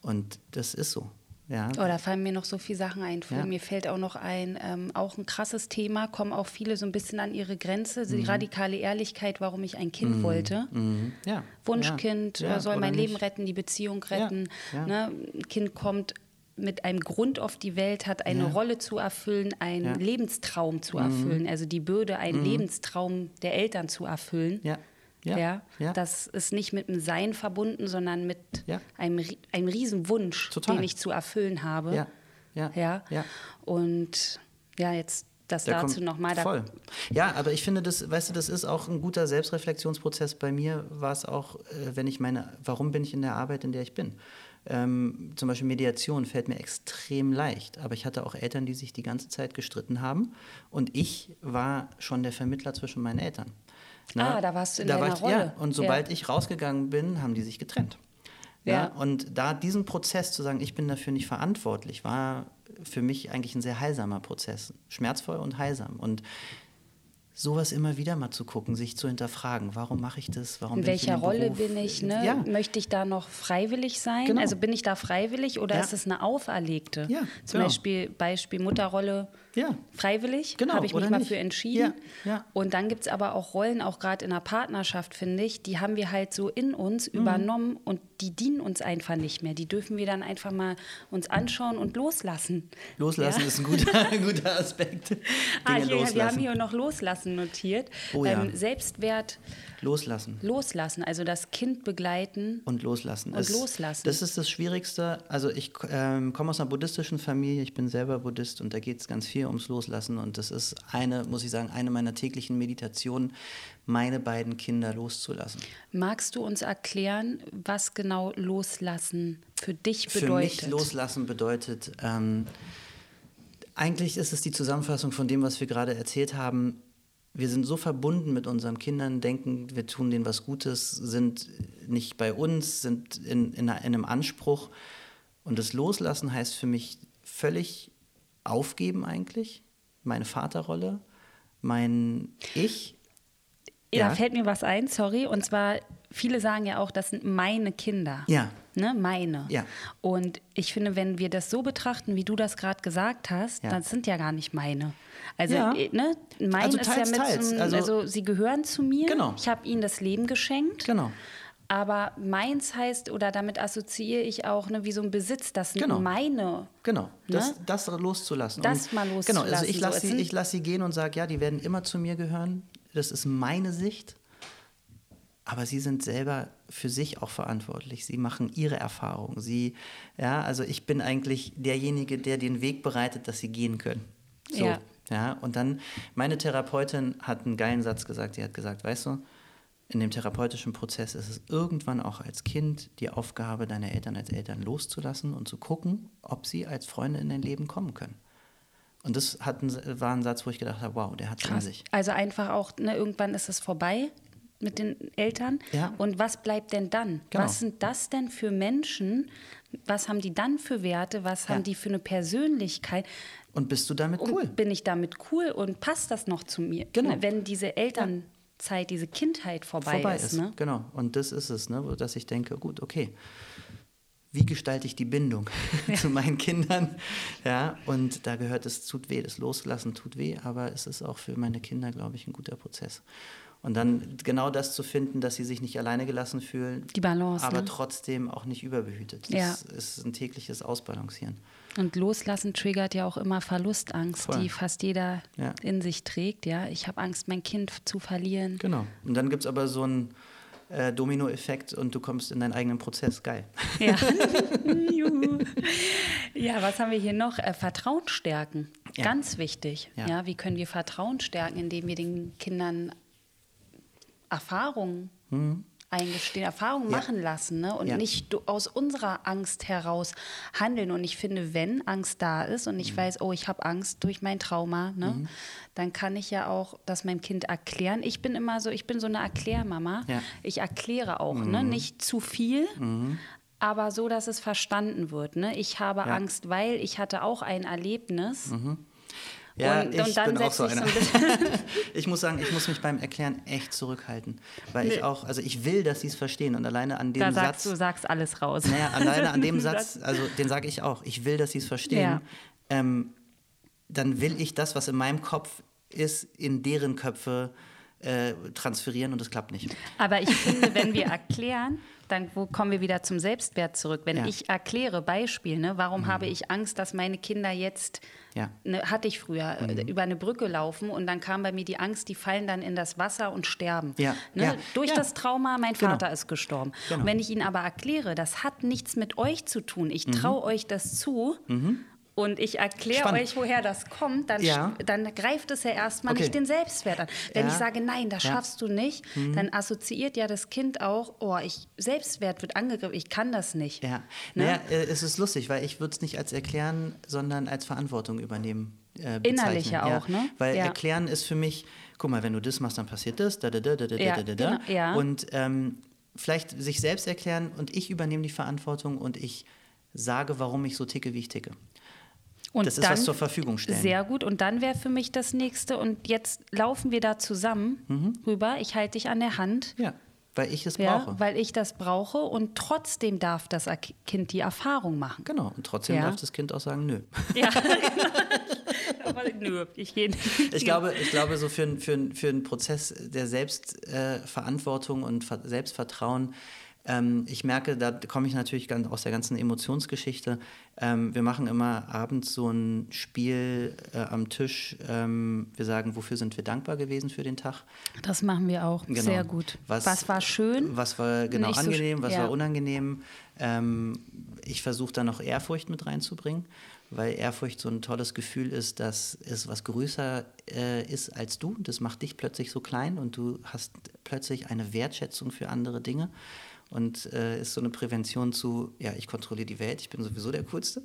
S2: Und das ist so. Ja.
S1: Oh, da fallen mir noch so viele Sachen ein. Ja. Mir fällt auch noch ein, ähm, auch ein krasses Thema, kommen auch viele so ein bisschen an ihre Grenze. Die mhm. radikale Ehrlichkeit, warum ich ein Kind mhm. wollte.
S2: Mhm. Ja.
S1: Wunschkind, ja. soll mein Leben retten, die Beziehung retten. Ne? Ein Kind kommt mit einem Grund auf die Welt, hat eine Rolle zu erfüllen, einen Lebenstraum zu mhm. erfüllen. Also die Bürde, einen mhm. Lebenstraum der Eltern zu erfüllen.
S2: Ja.
S1: Ja, ja, ja, Das ist nicht mit dem Sein verbunden, sondern mit ja. einem, einem Riesenwunsch, Total. den ich zu erfüllen habe.
S2: Ja, ja,
S1: ja. ja. Und ja, jetzt das da dazu nochmal.
S2: Voll. Ja, aber ich finde, das, weißt du, das ist auch ein guter Selbstreflexionsprozess. Bei mir war es auch, äh, wenn ich meine, warum bin ich in der Arbeit, in der ich bin? Ähm, zum Beispiel Mediation fällt mir extrem leicht, aber ich hatte auch Eltern, die sich die ganze Zeit gestritten haben und ich war schon der Vermittler zwischen meinen Eltern.
S1: Na, ah, da warst du in da deiner
S2: ich,
S1: Rolle.
S2: Ja, und sobald ja. ich rausgegangen bin, haben die sich getrennt. Ja. ja. Und da diesen Prozess zu sagen, ich bin dafür nicht verantwortlich, war für mich eigentlich ein sehr heilsamer Prozess. Schmerzvoll und heilsam. Und sowas immer wieder mal zu gucken, sich zu hinterfragen, warum mache ich das, warum
S1: in
S2: bin
S1: welcher
S2: ich in
S1: Rolle Beruf? bin ich, ne? Ja. möchte ich da noch freiwillig sein? Genau. Also bin ich da freiwillig oder ja. ist es eine auferlegte?
S2: Ja,
S1: Zum genau. Beispiel Beispiel Mutterrolle
S2: ja.
S1: freiwillig,
S2: genau,
S1: habe ich mich mal
S2: nicht.
S1: für entschieden. Und dann gibt es aber auch Rollen, auch gerade in der Partnerschaft, finde ich, die haben wir halt so in uns mhm. übernommen und die dienen uns einfach nicht mehr. Die dürfen wir dann einfach mal uns anschauen und loslassen.
S2: Loslassen ist ein guter, ein guter Aspekt.
S1: ah, hier, wir haben hier noch loslassen notiert.
S2: Oh, ähm,
S1: Selbstwert
S2: Loslassen.
S1: Loslassen, also das Kind begleiten.
S2: Und loslassen.
S1: Und es, loslassen.
S2: Das ist das Schwierigste. Also ich ähm, komme aus einer buddhistischen Familie, ich bin selber Buddhist und da geht es ganz viel ums Loslassen. Und das ist eine, muss ich sagen, eine meiner täglichen Meditationen, meine beiden Kinder loszulassen.
S1: Magst du uns erklären, was genau loslassen für dich bedeutet?
S2: Für mich loslassen bedeutet, ähm, eigentlich ist es die Zusammenfassung von dem, was wir gerade erzählt haben wir sind so verbunden mit unseren Kindern, denken, wir tun denen was Gutes, sind nicht bei uns, sind in, in, einem Anspruch. Und das Loslassen heißt für mich völlig aufgeben eigentlich, meine Vaterrolle, mein Ich.
S1: Ja, da fällt mir was ein, sorry. Und zwar, viele sagen ja auch, das sind meine Kinder.
S2: Ja.
S1: Ne, meine.
S2: Ja.
S1: Und ich finde, wenn wir das so betrachten, wie du das gerade gesagt hast, ja. dann sind ja gar nicht meine. Also, ja. Äh, ne, mein also teils, ist ja mit teils. Zum, also, also, sie gehören zu mir.
S2: Genau.
S1: Ich habe ihnen das Leben geschenkt.
S2: Genau.
S1: Aber meins heißt, oder damit assoziiere ich auch ne, wie so ein Besitz, das sind genau. meine.
S2: Genau, das, ne? das loszulassen.
S1: Das und, mal loszulassen.
S2: Genau, also ich lasse so, sie, lass sie gehen und sage, ja, die werden immer zu mir gehören. Das ist meine Sicht. Aber sie sind selber für sich auch verantwortlich. Sie machen ihre Erfahrungen. Sie, ja, also ich bin eigentlich derjenige, der den Weg bereitet, dass sie gehen können. So. Ja. Ja, und dann, meine Therapeutin hat einen geilen Satz gesagt. Sie hat gesagt, weißt du, in dem therapeutischen Prozess ist es irgendwann auch als Kind die Aufgabe, deine Eltern als Eltern loszulassen und zu gucken, ob sie als Freunde in dein Leben kommen können. Und das hat ein, war ein Satz, wo ich gedacht habe, wow, der hat es sich.
S1: Also einfach auch, ne, irgendwann ist es vorbei mit den Eltern.
S2: Ja.
S1: Und was bleibt denn dann? Genau. Was sind das denn für Menschen? Was haben die dann für Werte? Was ja. haben die für eine Persönlichkeit?
S2: Und bist du damit cool?
S1: Und bin ich damit cool und passt das noch zu mir?
S2: Genau.
S1: Wenn diese Elternzeit, diese Kindheit vorbei,
S2: vorbei
S1: ist.
S2: ist ne? Genau. Und das ist es, ne? dass ich denke, gut, okay, wie gestalte ich die Bindung ja. zu meinen Kindern? Ja, und da gehört es tut weh, das Loslassen tut weh, aber es ist auch für meine Kinder, glaube ich, ein guter Prozess. Und dann genau das zu finden, dass sie sich nicht alleine gelassen fühlen.
S1: Die Balance.
S2: Aber
S1: ne?
S2: trotzdem auch nicht überbehütet.
S1: Ja.
S2: Das ist ein tägliches Ausbalancieren.
S1: Und loslassen triggert ja auch immer Verlustangst,
S2: Voll.
S1: die fast jeder
S2: Ja.
S1: in sich trägt. Ja, ich habe Angst, mein Kind zu verlieren.
S2: Genau. Und dann gibt es aber so einen äh, Dominoeffekt und du kommst in deinen eigenen Prozess. Geil.
S1: Ja. Ja, was haben wir hier noch? Äh, Vertrauen stärken.
S2: Ja.
S1: Ganz wichtig. Ja.
S2: Ja.
S1: wie können wir Vertrauen stärken, indem wir den Kindern Erfahrungen eingestehen, Erfahrungen
S2: Mhm. Ja.
S1: machen lassen ne? und
S2: Ja.
S1: nicht aus unserer Angst heraus handeln. Und ich finde, wenn Angst da ist und ich
S2: Mhm.
S1: weiß, oh, ich habe Angst durch mein Trauma, ne? dann kann ich ja auch das meinem Kind erklären. Ich bin immer so, ich bin so eine Erklärmama.
S2: Ja.
S1: Ich erkläre auch, ne? nicht zu viel. Aber so, dass es verstanden wird. Ne? Ich habe. Angst, weil ich hatte auch ein Erlebnis.
S2: Ja,
S1: und,
S2: ich
S1: und dann
S2: bin auch so
S1: so
S2: einer.
S1: ein bisschen.
S2: Ich muss sagen, ich muss mich beim Erklären echt zurückhalten. Weil ich auch, also ich will, dass sie es verstehen. Und alleine an dem
S1: da
S2: Satz.
S1: sagst du, sagst alles raus.
S2: Naja, alleine an dem Satz, also den sage ich auch, ich will, dass sie es verstehen,
S1: Ja.
S2: ähm, dann will ich das, was in meinem Kopf ist, in deren Köpfe äh, transferieren und das klappt nicht.
S1: Aber ich finde, wenn wir erklären, dann wo kommen wir wieder zum Selbstwert zurück. Wenn
S2: Ja. Mhm.
S1: ich erkläre, Beispiel, ne, warum habe ich Angst, dass meine Kinder jetzt,
S2: Ja. Mhm.
S1: ne, hatte ich früher, äh, über eine Brücke laufen und dann kam bei mir die Angst, die fallen dann in das Wasser und sterben.
S2: Ja.
S1: Ne? Durch das Trauma, mein
S2: Genau.
S1: Vater ist gestorben.
S2: Genau.
S1: Und wenn ich ihnen aber erkläre, das hat nichts mit euch zu tun,
S2: Mhm.
S1: ich traue euch das zu. Und ich erkläre euch, woher das kommt, dann,
S2: Ja.
S1: dann greift es ja erstmal
S2: Okay.
S1: nicht den Selbstwert an. Wenn
S2: Ja.
S1: ich sage, nein, das
S2: Ja. Mhm.
S1: schaffst du nicht, dann assoziiert ja das Kind auch, oh, ich, Selbstwert wird angegriffen, ich kann das nicht.
S2: Ja,
S1: Ne?
S2: naja, äh, es ist lustig, weil ich würde es nicht als erklären, sondern als Verantwortung übernehmen. Äh,
S1: Innerlich ja auch, ne?
S2: Weil erklären ist für mich, guck mal, wenn du das machst, dann passiert das, da, da, da, da, da, da, da, da.
S1: genau, ja.
S2: Und ähm, vielleicht sich selbst erklären und ich übernehme die Verantwortung und ich sage, warum ich so ticke, wie ich ticke.
S1: Und
S2: das ist was zur Verfügung stellen.
S1: Sehr gut. Und dann wäre für mich das nächste, und jetzt laufen wir da zusammen
S2: Mhm.
S1: rüber. Ich halte dich an der Hand.
S2: Ja, weil ich es
S1: Ja,
S2: brauche.
S1: weil ich das brauche und trotzdem darf das Kind die Erfahrung machen.
S2: Genau, und trotzdem
S1: Ja.
S2: darf das Kind auch sagen, nö.
S1: Ja, Aber nö, ich gehe nicht.
S2: Ich glaube, ich glaube so für, für, für einen Prozess der Selbstverantwortung äh, und Ver Selbstvertrauen, ähm, ich merke, da komme ich natürlich ganz aus der ganzen Emotionsgeschichte. Ähm, wir machen immer abends so ein Spiel äh, am Tisch. Ähm, wir sagen, wofür sind wir dankbar gewesen für den Tag?
S1: Das machen wir auch
S2: Genau.
S1: sehr gut. Was, war schön?
S2: Was war genau
S1: Nicht so
S2: angenehm, was
S1: ja.
S2: war unangenehm. Ähm, ich versuche da noch Ehrfurcht mit reinzubringen, weil Ehrfurcht so ein tolles Gefühl ist, dass es was größer äh, ist als du. Das macht dich plötzlich so klein und du hast plötzlich eine Wertschätzung für andere Dinge. Und äh, ist so eine Prävention zu, ja, ich kontrolliere die Welt, ich bin sowieso der Coolste.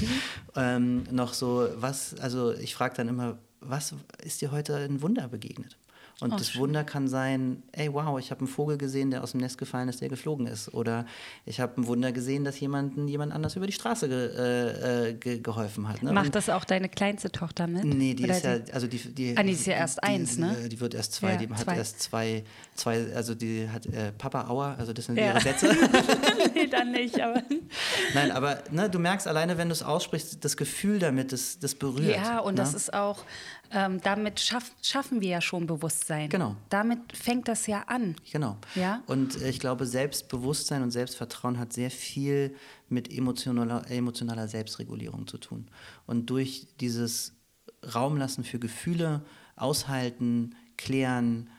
S2: ähm, noch so, was, also ich frage dann immer, was ist dir heute ein Wunder begegnet? Und
S1: Oh,
S2: das
S1: schön.
S2: Wunder kann sein, ey, wow, ich habe einen Vogel gesehen, der aus dem Nest gefallen ist, der geflogen ist. Oder ich habe ein Wunder gesehen, dass jemanden jemand anders über die Straße ge, äh, äh, ge, geholfen hat. Ne?
S1: Macht
S2: Und-
S1: das auch deine kleinste Tochter mit?
S2: Nee, die
S1: Oder
S2: ist ja,
S1: die-
S2: also die, die,
S1: Ah, die ist ja erst
S2: die,
S1: eins, ne?
S2: äh, Die wird erst zwei,
S1: Ja,
S2: die hat
S1: zwei.
S2: erst zwei, zwei, also die hat äh, Papa Aua, also das sind
S1: Ja.
S2: ihre Sätze.
S1: nee, dann nicht, aber.
S2: Nein, aber ne, du merkst alleine, wenn du es aussprichst, das Gefühl damit, das, das berührt.
S1: Ja, und
S2: ne?
S1: das ist auch, ähm, damit schaff, schaffen wir ja schon Bewusstsein.
S2: Genau.
S1: Damit fängt das ja an.
S2: Genau.
S1: Ja?
S2: Und äh, ich glaube, Selbstbewusstsein und Selbstvertrauen hat sehr viel mit emotionaler, emotionaler Selbstregulierung zu tun. Und durch dieses Raumlassen für Gefühle, aushalten, klären,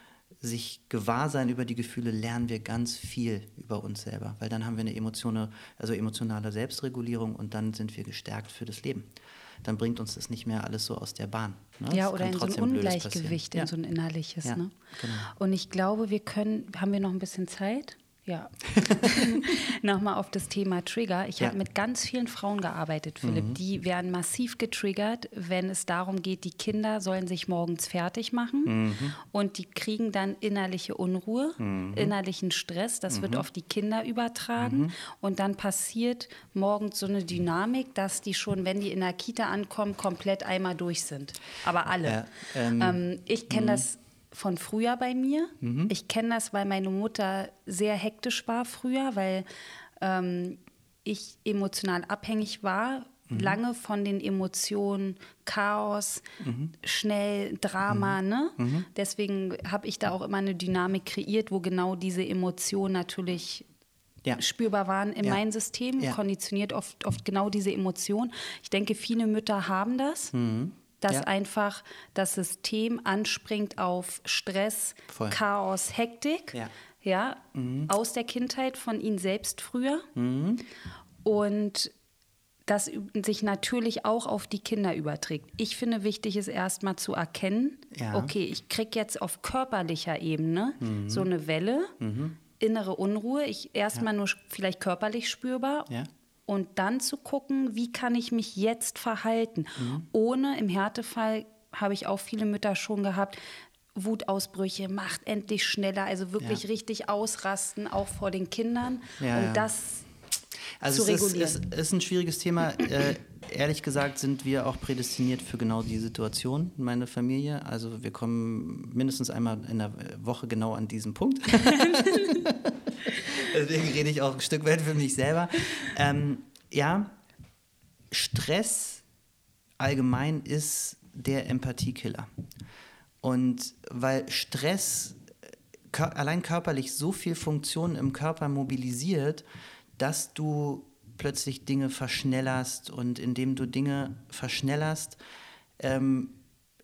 S2: sich gewahr sein über die Gefühle, lernen wir ganz viel über uns selber. Weil dann haben wir eine Emotione, also emotionale Selbstregulierung und dann sind wir gestärkt für das Leben. Dann bringt uns das nicht mehr alles so aus der Bahn. ne?
S1: Ja,
S2: Es
S1: oder in so ein Ungleichgewicht, in so ein innerliches.
S2: Ja,
S1: ne?
S2: genau.
S1: Und ich glaube, wir können, haben wir noch ein bisschen Zeit? Ja. Nochmal auf das Thema Trigger. Ich
S2: Ja.
S1: habe mit ganz vielen Frauen gearbeitet, Philipp.
S2: Mhm.
S1: Die werden massiv getriggert, wenn es darum geht, die Kinder sollen sich morgens fertig machen
S2: Mhm.
S1: und die kriegen dann innerliche Unruhe, innerlichen Stress. Das
S2: Mhm.
S1: wird auf die Kinder übertragen und dann passiert morgens so eine Dynamik, dass die schon, wenn die in der Kita ankommen, komplett einmal durch sind. Aber alle.
S2: Ja, ähm,
S1: Ähm, ich kenne das von früher bei mir.
S2: Mhm.
S1: Ich kenne das, weil meine Mutter sehr hektisch war früher, weil ähm, ich emotional abhängig war mhm. lange von den Emotionen Chaos, mhm. schnell Drama, mhm. ne? Mhm. Deswegen habe ich da auch immer eine Dynamik kreiert, wo genau diese Emotionen natürlich ja. spürbar waren in ja. meinem System, ja. konditioniert oft, oft genau diese Emotionen. Ich denke, viele Mütter haben das. Mhm. Dass ja. einfach das System anspringt auf Stress, Voll. Chaos, Hektik, ja, ja mhm. aus der Kindheit von ihnen selbst früher. Mhm. Und das sich natürlich auch auf die Kinder überträgt. Ich finde, wichtig ist erstmal zu erkennen, ja. okay, ich kriege jetzt auf körperlicher Ebene mhm. so eine Welle, mhm innere Unruhe, ich erstmal ja. nur vielleicht körperlich spürbar. Ja. Und dann zu gucken, wie kann ich mich jetzt verhalten, mhm. ohne im Härtefall habe ich auch viele Mütter schon gehabt, Wutausbrüche, macht endlich schneller, also wirklich ja. richtig ausrasten, auch vor den Kindern. Ja, und das
S2: also zu es regulieren. Ist, es ist ein schwieriges Thema. Äh, ehrlich gesagt sind wir auch prädestiniert für genau die Situation, meine Familie. Also wir kommen mindestens einmal in der Woche genau an diesen Punkt. Deswegen rede ich auch ein Stück weit für mich selber. Ähm, ja, Stress allgemein ist der Empathiekiller. Und weil Stress allein körperlich so viel Funktionen im Körper mobilisiert, dass du plötzlich Dinge verschnellerst und indem du Dinge verschnellerst, ähm,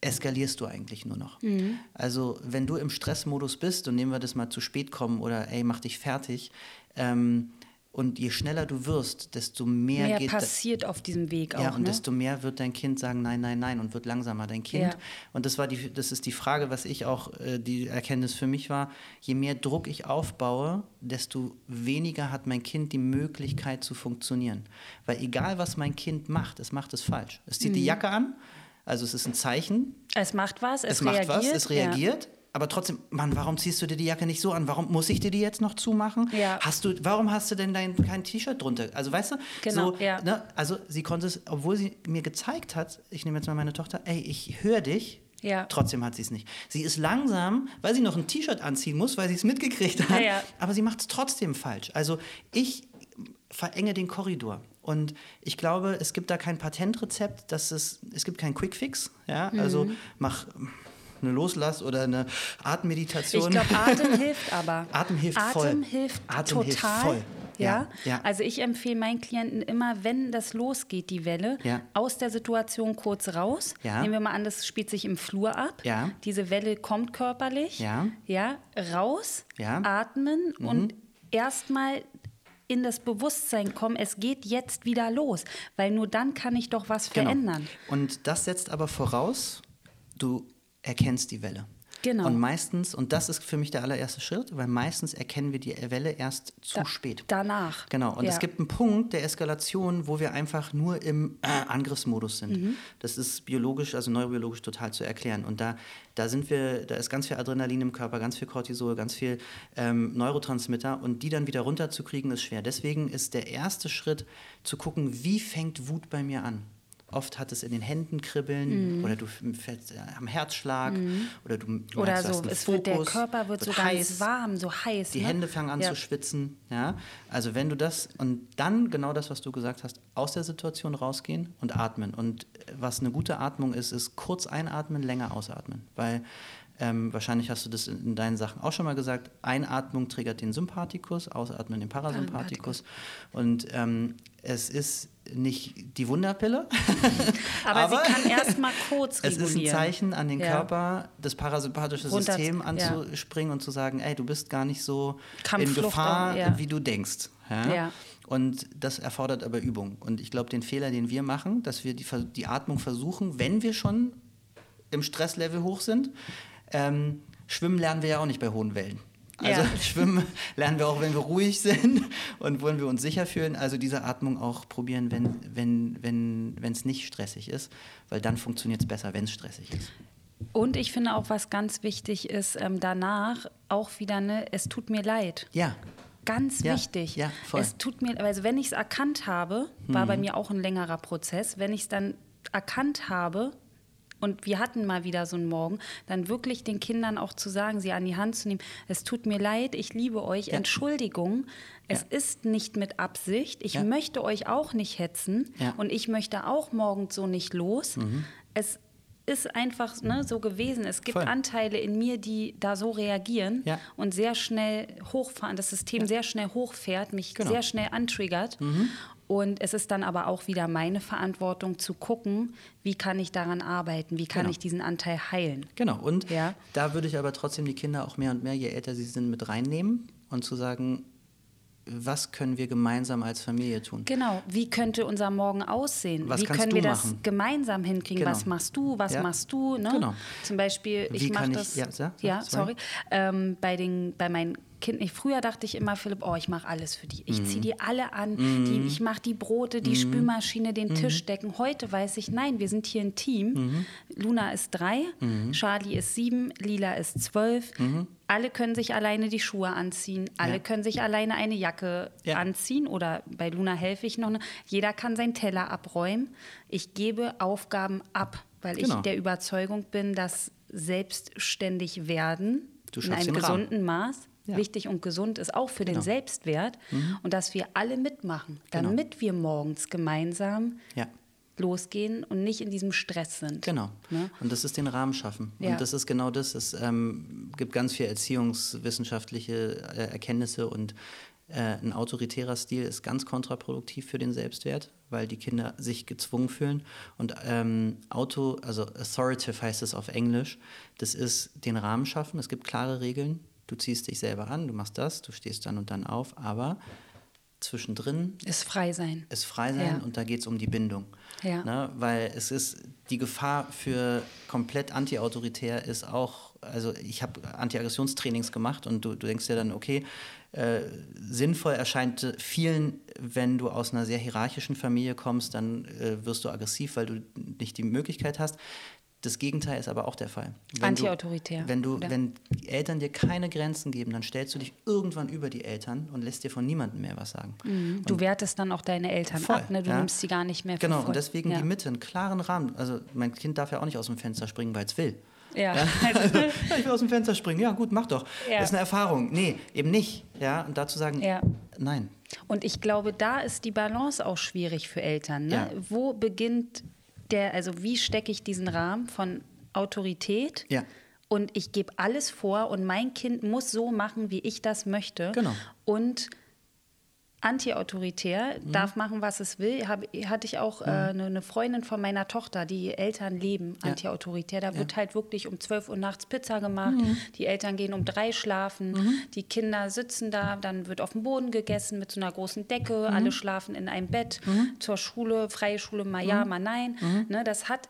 S2: eskalierst du eigentlich nur noch. Mhm. Also wenn du im Stressmodus bist und nehmen wir das mal zu spät kommen oder ey, mach dich fertig, ähm, und je schneller du wirst, desto mehr,
S1: mehr
S2: geht
S1: passiert auf diesem Weg
S2: auch. Ja, und ne? desto mehr wird dein Kind sagen Nein, nein, nein und wird langsamer dein Kind. Ja. Und das war die, das ist die Frage, was ich auch äh, die Erkenntnis für mich war: Je mehr Druck ich aufbaue, desto weniger hat mein Kind die Möglichkeit zu funktionieren. Weil egal was mein Kind macht, es macht es falsch. Es zieht mhm. die Jacke an. Also es ist ein Zeichen.
S1: Es macht was, es,
S2: es reagiert. macht was, es reagiert. Ja aber trotzdem, Mann, warum ziehst du dir die Jacke nicht so an? Warum muss ich dir die jetzt noch zumachen? Ja. Hast du, warum hast du denn dein, kein T-Shirt drunter? Also weißt du, genau, so, ja. ne, also sie konnte es, obwohl sie mir gezeigt hat, ich nehme jetzt mal meine Tochter, ey, ich höre dich, ja. Trotzdem hat sie es nicht. Sie ist langsam, weil sie noch ein T-Shirt anziehen muss, weil sie es mitgekriegt hat. Ja, ja. Aber sie macht es trotzdem falsch. Also ich verenge den Korridor. Und ich glaube, es gibt da kein Patentrezept, dass es, es gibt keinen Quickfix. Ja? Also mhm. mach eine Loslass- oder eine Atemmeditation.
S1: Ich glaube, Atem hilft aber.
S2: Atem hilft voll.
S1: Atem hilft Atem total. Hilft voll. Ja? ja? Also ich empfehle meinen Klienten immer, wenn das losgeht, die Welle, ja. aus der Situation kurz raus. Ja. Nehmen wir mal an, das spielt sich im Flur ab. Diese Welle kommt körperlich. Ja. Ja. Raus, ja. atmen mhm. und erstmal in das Bewusstsein kommen, es geht jetzt wieder los, weil nur dann kann ich doch was genau. verändern.
S2: Und das setzt aber voraus, du erkennst die Welle. Genau. Und meistens, und das ist für mich der allererste Schritt, weil meistens erkennen wir die Welle erst zu da, spät.
S1: Danach.
S2: Genau. Und ja. es gibt einen Punkt der Eskalation, wo wir einfach nur im äh, Angriffsmodus sind. Mhm. Das ist biologisch, also neurobiologisch total zu erklären. Und da, da sind wir, da ist ganz viel Adrenalin im Körper, ganz viel Cortisol, ganz viel ähm, Neurotransmitter. Und die dann wieder runterzukriegen, ist schwer. Deswegen ist der erste Schritt zu gucken, wie fängt Wut bei mir an? Oft hat es in den Händen kribbeln mm. oder du fällst äh, am Herzschlag mm. oder du
S1: oder so, es Fokus, wird, der Körper wird, wird so heiß, ganz warm, so heiß.
S2: Die
S1: ne?
S2: Hände fangen an ja. zu schwitzen. Ja? Also wenn du das und dann genau das, was du gesagt hast, aus der Situation rausgehen und atmen. Und was eine gute Atmung ist, ist kurz einatmen, länger ausatmen. Weil ähm, wahrscheinlich hast du das in, in, deinen Sachen auch schon mal gesagt. Einatmung triggert den Sympathikus, Ausatmen den Parasympathikus. Und ähm, es ist nicht die Wunderpille.
S1: aber, aber, sie kann erstmal kurz regulieren.
S2: Es ist ein Zeichen an den ja. Körper, das parasympathische Runter, System anzuspringen ja. und zu sagen, ey, du bist gar nicht so in Gefahr, auch, ja. wie du denkst. Und das erfordert aber Übung. Und ich glaube, den Fehler, den wir machen, dass wir die, die Atmung versuchen, wenn wir schon im Stresslevel hoch sind, ähm, schwimmen lernen wir ja auch nicht bei hohen Wellen. Also ja. schwimmen lernen wir auch, wenn wir ruhig sind und wollen wir uns sicher fühlen. Also diese Atmung auch probieren, wenn es wenn, wenn, nicht stressig ist, weil dann funktioniert es besser, wenn es stressig ist.
S1: Und ich finde auch, was ganz wichtig ist, ähm, danach auch wieder, ne, es tut mir leid.
S2: Ja.
S1: Ganz ja, wichtig. Ja, voll. Es tut mir, also wenn ich es erkannt habe, war mhm. bei mir auch ein längerer Prozess, wenn ich es dann erkannt habe, und wir hatten mal wieder so einen Morgen, dann wirklich den Kindern auch zu sagen, sie an die Hand zu nehmen, es tut mir leid, ich liebe euch, ja. Entschuldigung, es ja. ist nicht mit Absicht, ich ja. möchte euch auch nicht hetzen und ich möchte auch morgens so nicht los. Mhm. Es ist einfach ne, so gewesen. Es gibt Voll. Anteile in mir, die da so reagieren ja. und sehr schnell hochfahren, das System ja. sehr schnell hochfährt, mich genau. sehr schnell antriggert. Mhm. Und es ist dann aber auch wieder meine Verantwortung zu gucken, wie kann ich daran arbeiten, wie kann genau. ich diesen Anteil heilen.
S2: Genau, und ja? da würde ich aber trotzdem die Kinder auch mehr und mehr, je älter sie sind, mit reinnehmen und zu sagen, was können wir gemeinsam als Familie tun?
S1: Genau, wie könnte unser Morgen aussehen? Was wie können wir das machen? gemeinsam hinkriegen? Genau. Was machst du, was ja. machst du? Ne? Genau. Zum Beispiel, ich mache das. Ja, ja, ja sorry. Ähm, bei, den, bei meinen Kind nicht. Früher dachte ich immer, Philipp, oh, ich mache alles für die. Ich ziehe mhm. die alle an. Mm. Die, ich mache die Brote, die mm. Spülmaschine, den mm. Tisch decken. Heute weiß ich, nein, wir sind hier ein Team. -hmm. Luna ist drei, -hmm. Charlie ist sieben, Lila ist zwölf. Alle können sich alleine die Schuhe anziehen. Alle ja. können sich alleine eine Jacke ja. anziehen. Oder bei Luna helfe ich noch. Jeder kann seinen Teller abräumen. Ich gebe Aufgaben ab, weil genau. ich der Überzeugung bin, dass selbstständig werden in einem gesunden Rahmen. Maß ja. wichtig und gesund ist, auch für genau. den Selbstwert. Mhm. Und dass wir alle mitmachen, genau. damit genau. wir morgens gemeinsam ja. losgehen und nicht in diesem Stress sind.
S2: Genau. Ne? Und das ist den Rahmen schaffen. Ja. Und das ist genau das. Es ähm, gibt ganz viele erziehungswissenschaftliche äh, Erkenntnisse und äh, ein autoritärer Stil ist ganz kontraproduktiv für den Selbstwert, weil die Kinder sich gezwungen fühlen. Und ähm, Auto, also authoritative heißt es auf Englisch, das ist den Rahmen schaffen. Es gibt klare Regeln, du ziehst dich selber an, du machst das, du stehst dann und dann auf, aber zwischendrin
S1: ist frei sein.
S2: Ist frei sein ja. und da geht es um die Bindung. Ja. Ne? Weil es ist die Gefahr für komplett antiautoritär ist auch, also ich habe Antiaggressionstrainings gemacht und du, du denkst dir dann, okay, äh, sinnvoll erscheint vielen, wenn du aus einer sehr hierarchischen Familie kommst, dann äh, wirst du aggressiv, weil du nicht die Möglichkeit hast. Das Gegenteil ist aber auch der Fall.
S1: Antiautoritär.
S2: Wenn, du, wenn Eltern dir keine Grenzen geben, dann stellst du dich irgendwann über die Eltern und lässt dir von niemandem mehr was sagen.
S1: Mhm. Du wertest dann auch deine Eltern voll, ab, ne? du ja? nimmst sie gar nicht mehr
S2: Genau, und deswegen ja. die Mitte, einen klaren Rahmen. Also mein Kind darf ja auch nicht aus dem Fenster springen, weil es will. Ja. ja. ich will aus dem Fenster springen. Ja, gut, mach doch. Ja. Das ist eine Erfahrung. Nee, eben nicht. Ja, und dazu sagen, ja. nein.
S1: Und ich glaube, da ist die Balance auch schwierig für Eltern. Ne? Wo beginnt der, also wie stecke ich diesen Rahmen von Autorität? Ja. Und ich gebe alles vor und mein Kind muss so machen, wie ich das möchte. Genau. Und antiautoritär, mhm. darf machen, was es will. Hab, hatte ich auch mhm. äh, eine, eine, Freundin von meiner Tochter, die Eltern leben ja. antiautoritär. Da ja. wird halt wirklich um 12 Uhr nachts Pizza gemacht. Mhm. Die Eltern gehen um drei schlafen. Mhm. Die Kinder sitzen da, dann wird auf dem Boden gegessen mit so einer großen Decke. Mhm. Alle schlafen in einem Bett. Mhm. Zur Schule, freie Schule, mal ja, mal nein. Ne, das hat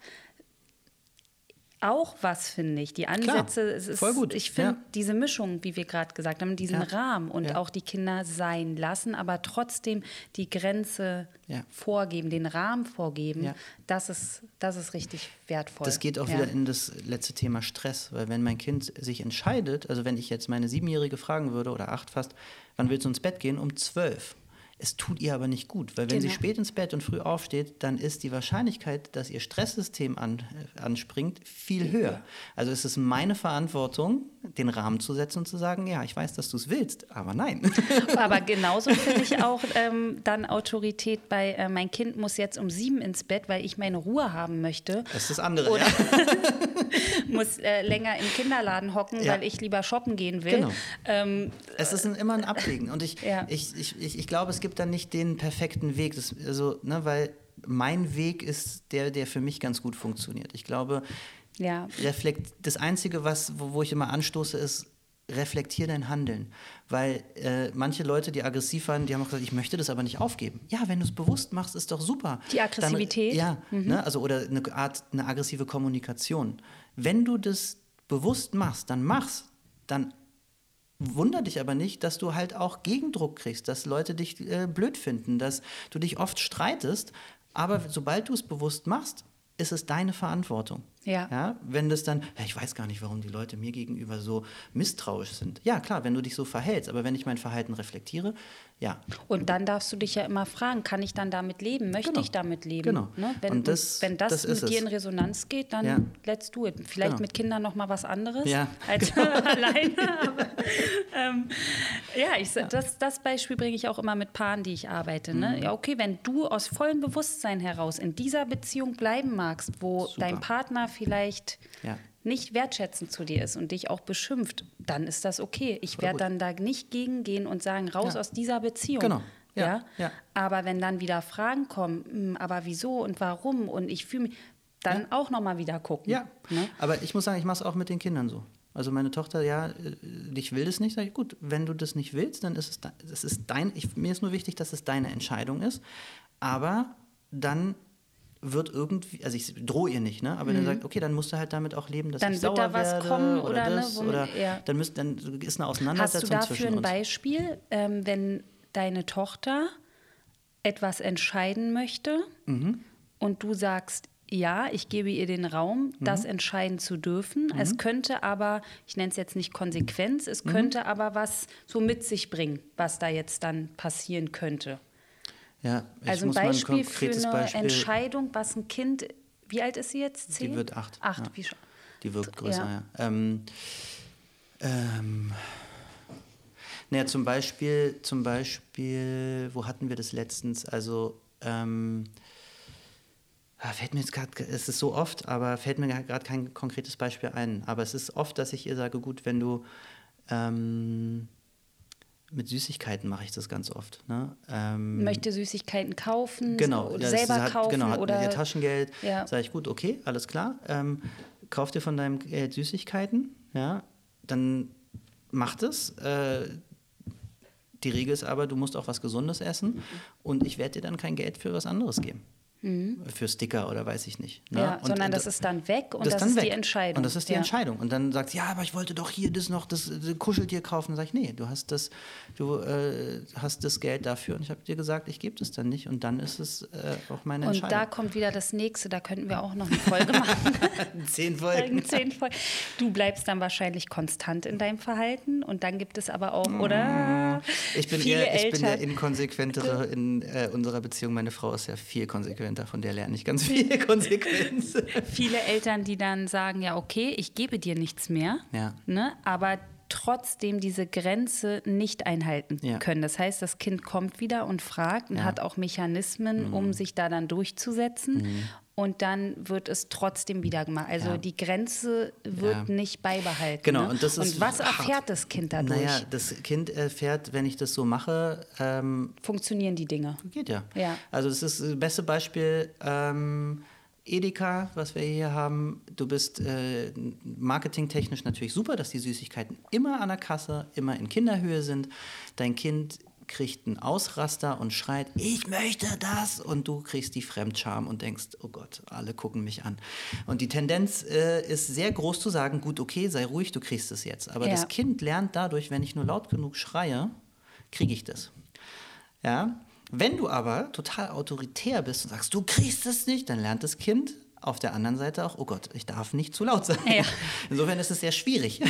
S1: auch was, finde ich. Die Ansätze, Klar, es ist, voll gut. ich finde ja. diese Mischung, wie wir gerade gesagt haben, diesen ja. Rahmen und ja. auch die Kinder sein lassen, aber trotzdem die Grenze vorgeben, den Rahmen vorgeben, das, ist, das ist richtig wertvoll.
S2: Das geht auch wieder in das letzte Thema Stress, weil wenn mein Kind sich entscheidet, also wenn ich jetzt meine Siebenjährige fragen würde oder acht fast, wann willst du ins Bett gehen? Um zwölf. Es tut ihr aber nicht gut, weil wenn genau. sie spät ins Bett und früh aufsteht, dann ist die Wahrscheinlichkeit, dass ihr Stresssystem an, äh, anspringt, viel höher. Also es ist meine Verantwortung, den Rahmen zu setzen und zu sagen, ja, ich weiß, dass du es willst, aber nein.
S1: Aber genauso finde ich auch ähm, dann Autorität bei, äh, mein Kind muss jetzt um sieben ins Bett, weil ich meine Ruhe haben möchte.
S2: Das ist das andere, Oder ja.
S1: muss äh, länger im Kinderladen hocken, ja. weil ich lieber shoppen gehen will. Genau.
S2: Ähm, es ist ein, immer ein Abwägen und ich, ja. ich, ich, ich, ich glaube, es gibt da nicht den perfekten Weg, das, also, ne, weil mein Weg ist der, der für mich ganz gut funktioniert. Ich glaube, ja. Reflekt, das Einzige, was, wo, wo ich immer anstoße, ist, reflektier dein Handeln. Weil äh, manche Leute, die aggressiv waren, die haben auch gesagt, ich möchte das aber nicht aufgeben. Ja, wenn du es bewusst machst, ist doch super.
S1: Die Aggressivität?
S2: Dann, ja, mhm. ne, also oder eine Art, eine aggressive Kommunikation. Wenn du das bewusst machst, dann mach's. Dann wunder dich aber nicht, dass du halt auch Gegendruck kriegst, dass Leute dich äh, blöd finden, dass du dich oft streitest. Aber sobald du es bewusst machst, ist es deine Verantwortung.
S1: Ja.
S2: ja. Wenn das dann, ich weiß gar nicht, warum die Leute mir gegenüber so misstrauisch sind. Ja, klar, wenn du dich so verhältst, aber wenn ich mein Verhalten reflektiere, ja.
S1: Und dann darfst du dich ja immer fragen, kann ich dann damit leben? Möchte
S2: Genau.
S1: ich damit leben?
S2: Genau.
S1: Ne? Wenn,
S2: Und das-
S1: wenn das,
S2: das
S1: mit dir in Resonanz geht, dann
S2: Ja.
S1: let's do it. Vielleicht
S2: Genau.
S1: mit Kindern noch mal was anderes
S2: Ja.
S1: als alleine. Aber, ähm, ja, ich, Das, das Beispiel bringe ich auch immer mit Paaren, die ich arbeite.
S2: Mhm.
S1: Ne? Ja, okay, wenn du aus vollem Bewusstsein heraus in dieser Beziehung bleiben magst, wo
S2: Super.
S1: dein Partner vielleicht
S2: Ja.
S1: Nicht wertschätzend zu dir ist und dich auch beschimpft, dann ist das okay. Ich werde dann da nicht gegengehen und sagen, raus
S2: Ja.
S1: aus dieser Beziehung.
S2: Genau.
S1: Ja,
S2: Ja, ja.
S1: Aber wenn dann wieder Fragen kommen, "Hm, aber wieso und warum und ich fühle mich, dann auch nochmal wieder gucken.
S2: Ja,
S1: Ne?
S2: aber ich muss sagen, ich mache es auch mit den Kindern so. Also meine Tochter, ja, äh, ich will das nicht, sage ich, gut, wenn du das nicht willst, dann ist es, das ist dein, ich, mir ist nur wichtig, dass es deine Entscheidung ist, aber dann wird irgendwie, also ich drohe ihr nicht, ne? aber dann sagt, okay, dann musst du halt damit auch leben, dass
S1: Mhm. Dann
S2: ich
S1: wird
S2: sauer
S1: da was
S2: werde
S1: kommen
S2: oder,
S1: oder, ne,
S2: das
S1: womit-
S2: oder
S1: ja.
S2: dann, müsst, dann ist eine
S1: Hast
S2: Auseinandersetzung
S1: du dafür
S2: zwischen
S1: ein
S2: uns.
S1: Beispiel, ähm, wenn deine Tochter etwas entscheiden möchte
S2: Mhm.
S1: und du sagst, ja, ich gebe ihr den Raum, das
S2: Mhm.
S1: entscheiden zu dürfen. Es könnte aber, ich nenne es jetzt nicht Konsequenz, es
S2: Mhm.
S1: könnte aber was so mit sich bringen, was da jetzt dann passieren könnte.
S2: Ja, ich
S1: Also ein
S2: muss mal
S1: Beispiel für
S2: konkretes
S1: eine
S2: Beispiel,
S1: Entscheidung, was ein Kind, wie alt ist sie jetzt? Zehn?
S2: Die wird acht.
S1: Acht,
S2: ja.
S1: wie schon.
S2: Die wirkt größer,
S1: Ja.
S2: ja. Ähm, ähm, naja, zum Beispiel, zum Beispiel, wo hatten wir das letztens? Also, ähm, ah, fällt mir jetzt gerade, es ist so oft, aber fällt mir gerade kein konkretes Beispiel ein. Aber es ist oft, dass ich ihr sage, gut, wenn du ähm, mit Süßigkeiten mache ich das ganz oft. Ne? Ähm,
S1: Möchte Süßigkeiten kaufen
S2: Genau,
S1: oder selber
S2: hat,
S1: kaufen
S2: genau, hat
S1: oder
S2: ihr Taschengeld.
S1: Ja.
S2: Sage ich, gut, okay, alles klar. Ähm, kauf dir von deinem Geld Süßigkeiten, ja, dann mach das. Äh, die Regel ist aber, du musst auch was Gesundes essen und ich werde dir dann kein Geld für was anderes geben. Für Sticker oder weiß ich nicht. Ne?
S1: Mhm. Ja,
S2: Und-
S1: sondern
S2: und
S1: das ist dann weg und das,
S2: dann
S1: ist
S2: weg.
S1: die Entscheidung.
S2: Und das ist die
S1: ja.
S2: Entscheidung. Und dann sagt sie, ja, aber ich wollte doch hier das noch, das, das Kuscheltier kaufen. Dann sage ich, nee, du hast das, du äh, hast das Geld dafür. Und ich habe dir gesagt, ich gebe das dann nicht. Und dann ist es äh, auch meine
S1: Und
S2: Entscheidung.
S1: da kommt wieder das nächste, da könnten wir auch noch eine Folge machen.
S2: Zehn
S1: Folgen, zehn Folgen. Du bleibst dann wahrscheinlich konstant in deinem Verhalten und dann gibt es aber auch, oder?
S2: Ich bin, eher, ich bin der inkonsequentere in äh, unserer Beziehung. Meine Frau ist ja viel konsequenter, von der lerne ich ganz viel Konsequenz.
S1: Viele Eltern, die dann sagen, ja, okay, ich gebe dir nichts mehr,
S2: Ja.
S1: ne, aber trotzdem diese Grenze nicht einhalten
S2: Ja.
S1: können. Das heißt, das Kind kommt wieder und fragt und
S2: Ja. Mhm.
S1: hat auch Mechanismen, um sich da dann durchzusetzen. Und dann wird es trotzdem wieder gemacht. Also
S2: Ja.
S1: die Grenze wird
S2: Ja.
S1: nicht beibehalten.
S2: Genau,
S1: ne?
S2: und das ist
S1: was
S2: hart.
S1: erfährt das Kind dadurch?
S2: Naja, das Kind erfährt, wenn ich das so mache, ähm,
S1: Funktionieren die Dinge?
S2: Geht ja.
S1: Ja.
S2: Also das ist das beste Beispiel. Ähm, Edeka, was wir hier haben, du bist äh, marketingtechnisch natürlich super, dass die Süßigkeiten immer an der Kasse, immer in Kinderhöhe sind. Dein Kind kriegt einen Ausraster und schreit, ich möchte das. Und du kriegst die Fremdscham und denkst, oh Gott, alle gucken mich an. Und die Tendenz äh, ist sehr groß zu sagen, gut, okay, sei ruhig, du kriegst es jetzt. Aber
S1: Ja.
S2: das Kind lernt dadurch, wenn ich nur laut genug schreie, kriege ich das. Ja? Wenn du aber total autoritär bist und sagst, du kriegst es nicht, dann lernt das Kind auf der anderen Seite auch, oh Gott, ich darf nicht zu laut sein.
S1: Ja.
S2: Insofern ist es sehr schwierig.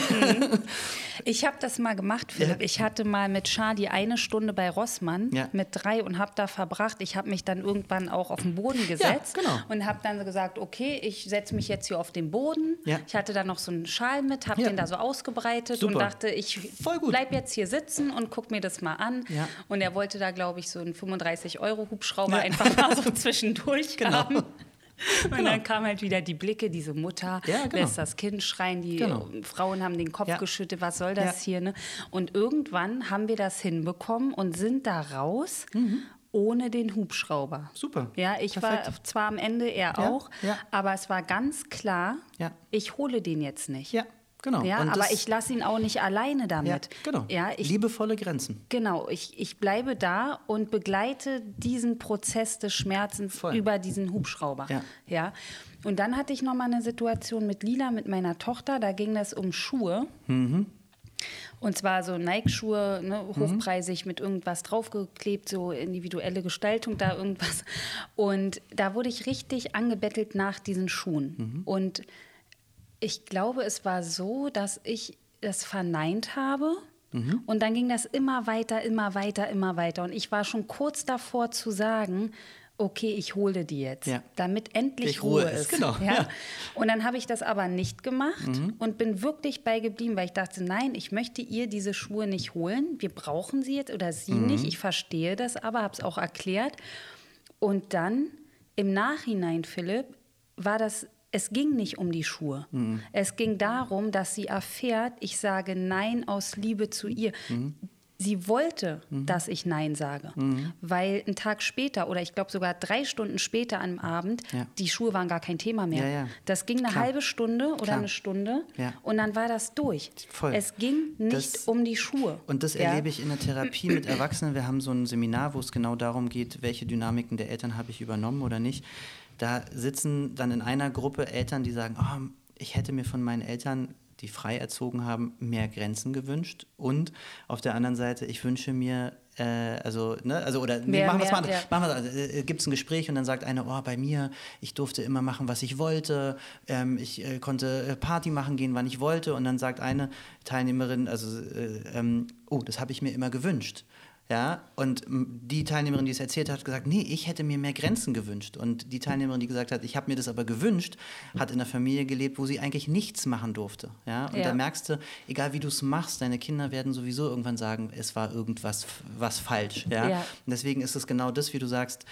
S1: Ich habe das mal gemacht, Philipp.
S2: Ja.
S1: Ich hatte mal mit Charlie eine Stunde bei Rossmann
S2: Ja.
S1: mit drei und habe da verbracht. Ich habe mich dann irgendwann auch auf den Boden gesetzt
S2: genau.
S1: und habe dann gesagt, okay, ich setze mich jetzt hier auf den Boden. Ich hatte da noch so einen Schal mit, habe den da so ausgebreitet
S2: Super.
S1: und dachte, ich
S2: Voll gut.
S1: bleib jetzt hier sitzen und guck mir das mal an. Und er wollte da, glaube ich, so einen 35-Euro-Hubschrauber einfach mal so zwischendurch
S2: Genau.
S1: haben. Und dann kam halt wieder die Blicke, diese Mutter
S2: Ja, genau.
S1: lässt das Kind schreien, die
S2: Genau.
S1: Frauen haben den Kopf
S2: Ja.
S1: geschüttet, was soll das
S2: Ja.
S1: hier? Ne? Und irgendwann haben wir das hinbekommen und sind da raus. Ohne den Hubschrauber.
S2: Mhm. Super.
S1: Ja, ich war
S2: Perfekt.
S1: zwar am Ende, er
S2: Ja,
S1: auch,
S2: ja.
S1: aber es war ganz klar,
S2: Ja.
S1: ich hole den jetzt nicht.
S2: Ja, genau.
S1: Ja, aber
S2: das-
S1: ich lasse ihn auch nicht alleine
S2: Ja,
S1: damit.
S2: genau.
S1: Ja, ich,
S2: Liebevolle Grenzen.
S1: Genau, ich, ich bleibe da und begleite diesen Prozess des Schmerzens
S2: Voll.
S1: über diesen Hubschrauber.
S2: Ja.
S1: Ja. Und dann hatte ich noch mal eine Situation mit Lila, mit meiner Tochter, da ging es um Schuhe. Und zwar so Nike-Schuhe, ne, mhm. hochpreisig mit irgendwas draufgeklebt, so individuelle Gestaltung da irgendwas. Und da wurde ich richtig angebettelt nach diesen Schuhen. Mhm. Und ich glaube, es war so, dass ich das verneint habe. Mhm. Und dann ging das immer weiter, immer weiter, immer weiter. Und ich war schon kurz davor zu sagen, okay, ich hole die jetzt, ja. damit endlich Ruhe, Ruhe, ist. Genau. Ja? ja. Und dann habe ich das aber nicht gemacht mhm. und bin wirklich beigeblieben, weil ich dachte, nein, ich möchte ihr diese Schuhe nicht holen. Wir brauchen sie jetzt oder sie mhm. nicht. Ich verstehe das aber, habe es auch erklärt. Und dann im Nachhinein, Philipp, war das es ging nicht um die Schuhe. Mhm. Es ging darum, dass sie erfährt, ich sage Nein aus Liebe zu ihr. Mhm. Sie wollte, mhm. dass ich Nein sage, mhm. weil ein Tag später oder ich glaube sogar drei Stunden später am Abend, ja. die Schuhe waren gar kein Thema mehr. Ja, ja. Das ging eine Klar. halbe Stunde oder Klar. eine Stunde und dann war das durch. Voll. Es ging nicht das, um die Schuhe.
S2: Und das erlebe ich in der Therapie mit Erwachsenen. Wir haben so ein Seminar, wo es genau darum geht, welche Dynamiken der Eltern habe ich übernommen oder nicht. Da sitzen dann in einer Gruppe Eltern, die sagen, oh, ich hätte mir von meinen Eltern die frei erzogen haben, mehr Grenzen gewünscht. Und auf der anderen Seite, ich wünsche mir, äh, also, ne, also, oder mehr, machen wir es mal, ja. machen wir, also, äh, gibt es ein Gespräch und dann sagt einer, oh, bei mir, ich durfte immer machen, was ich wollte, ähm, ich äh, konnte äh, Party machen gehen, wann ich wollte. Und dann sagt eine Teilnehmerin, also, äh, ähm, oh, das habe ich mir immer gewünscht. Ja, und die Teilnehmerin, die es erzählt hat, hat gesagt, nee, ich hätte mir mehr Grenzen gewünscht. Und die Teilnehmerin, die gesagt hat, ich habe mir das aber gewünscht, hat in einer Familie gelebt, wo sie eigentlich nichts machen durfte. Ja, und ja. da merkst du, egal wie du es machst, deine Kinder werden sowieso irgendwann sagen, es war irgendwas was falsch. Ja? ja. Und deswegen ist es genau das, wie du sagst,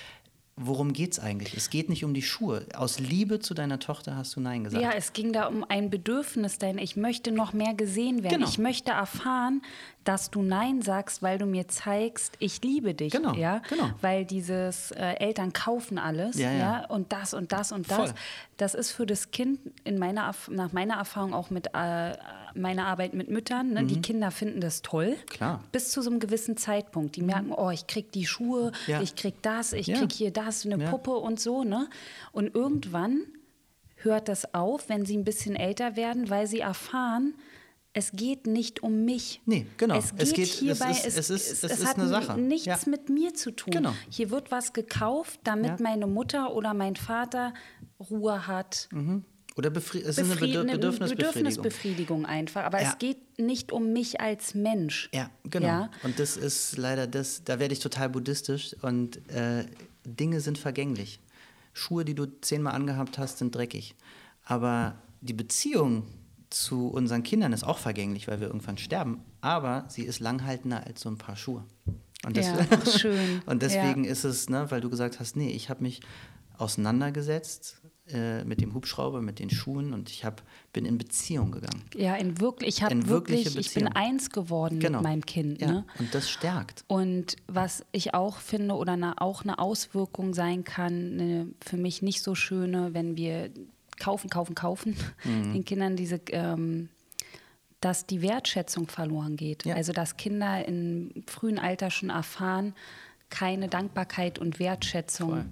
S2: Worum geht es eigentlich? Es geht nicht um die Schuhe. Aus Liebe zu deiner Tochter hast du Nein gesagt.
S1: Ja, es ging da um ein Bedürfnis, denn ich möchte noch mehr gesehen werden. Genau. Ich möchte erfahren, dass du Nein sagst, weil du mir zeigst, ich liebe dich. Genau, ja? genau. Weil dieses äh, Eltern kaufen alles ja, ja. ja, und das und das und das. Voll. Das ist für das Kind in meiner, nach meiner Erfahrung auch mit äh, meiner Arbeit mit Müttern. Ne? Mhm. Die Kinder finden das toll. Klar. Bis zu so einem gewissen Zeitpunkt. Die mhm. merken, oh, ich krieg die Schuhe, ja. ich krieg das, ich krieg hier das, eine Puppe und so. Ne? Und irgendwann hört das auf, wenn sie ein bisschen älter werden, weil sie erfahren, es geht nicht um mich.
S2: Nee, genau.
S1: Es geht, es geht hierbei, es, ist, es, ist, es, es hat eine Sache. nichts ja. mit mir zu tun. Genau. Hier wird was gekauft, damit ja. meine Mutter oder mein Vater Ruhe hat.
S2: Mhm. Oder befri es ist eine Bedürf Bedürfnisbefriedigung.
S1: Bedürfnisbefriedigung einfach. Aber ja. es geht nicht um mich als Mensch.
S2: Ja, genau. Ja? Und das ist leider das, da werde ich total buddhistisch und äh, Dinge sind vergänglich. Schuhe, die du zehnmal angehabt hast, sind dreckig. Aber die Beziehung zu unseren Kindern ist auch vergänglich, weil wir irgendwann sterben. Aber sie ist langhaltender als so ein paar Schuhe. Und,
S1: ja, schön.
S2: und deswegen ja. ist es, ne, weil du gesagt hast, nee, ich habe mich auseinandergesetzt äh, mit dem Hubschrauber, mit den Schuhen und ich hab, bin in Beziehung gegangen.
S1: Ja, in wirklich, ich habe wirklich, ich bin eins geworden genau. mit meinem Kind. Ja. Ne?
S2: Und das stärkt.
S1: Und was ich auch finde oder eine, auch eine Auswirkung sein kann, eine für mich nicht so schöne, wenn wir kaufen, kaufen, kaufen, mhm. den Kindern diese, ähm, dass die Wertschätzung verloren geht. Ja. Also dass Kinder im frühen Alter schon erfahren, keine Dankbarkeit und Wertschätzung Voll.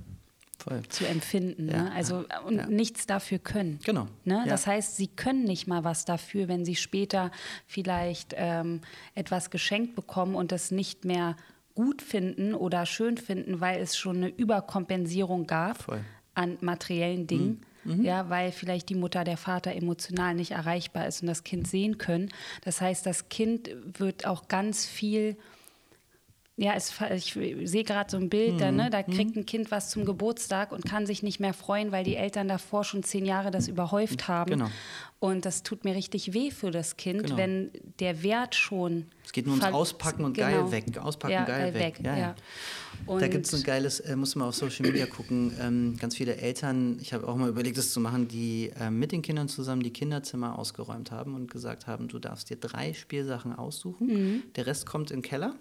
S1: Voll. zu empfinden. Ja. Ne? Also und ja. nichts dafür können.
S2: Genau.
S1: Ne? Das heißt, sie können nicht mal was dafür, wenn sie später vielleicht ähm, etwas geschenkt bekommen und es nicht mehr gut finden oder schön finden, weil es schon eine Überkompensierung gab Voll. an materiellen Dingen. Mhm Mhm. Ja, weil vielleicht die Mutter, der Vater emotional nicht erreichbar ist und das Kind sehen können. Das heißt, das Kind wird auch ganz viel ja, es, ich sehe gerade so ein Bild, mhm. da, ne, da mhm. kriegt ein Kind was zum Geburtstag und kann sich nicht mehr freuen, weil die Eltern davor schon zehn Jahre das überhäuft haben. Genau. Und das tut mir richtig weh für das Kind, genau. wenn der Wert schon.
S2: Es geht nur ums Auspacken und genau. geil weg. Auspacken, ja, geil, geil weg. weg. Ja, ja. da gibt es ein geiles, äh, muss man auf Social Media gucken, ähm, ganz viele Eltern, ich habe auch mal überlegt, das zu machen, die äh, mit den Kindern zusammen die Kinderzimmer ausgeräumt haben und gesagt haben, du darfst dir drei Spielsachen aussuchen, mhm. der Rest kommt in den Keller.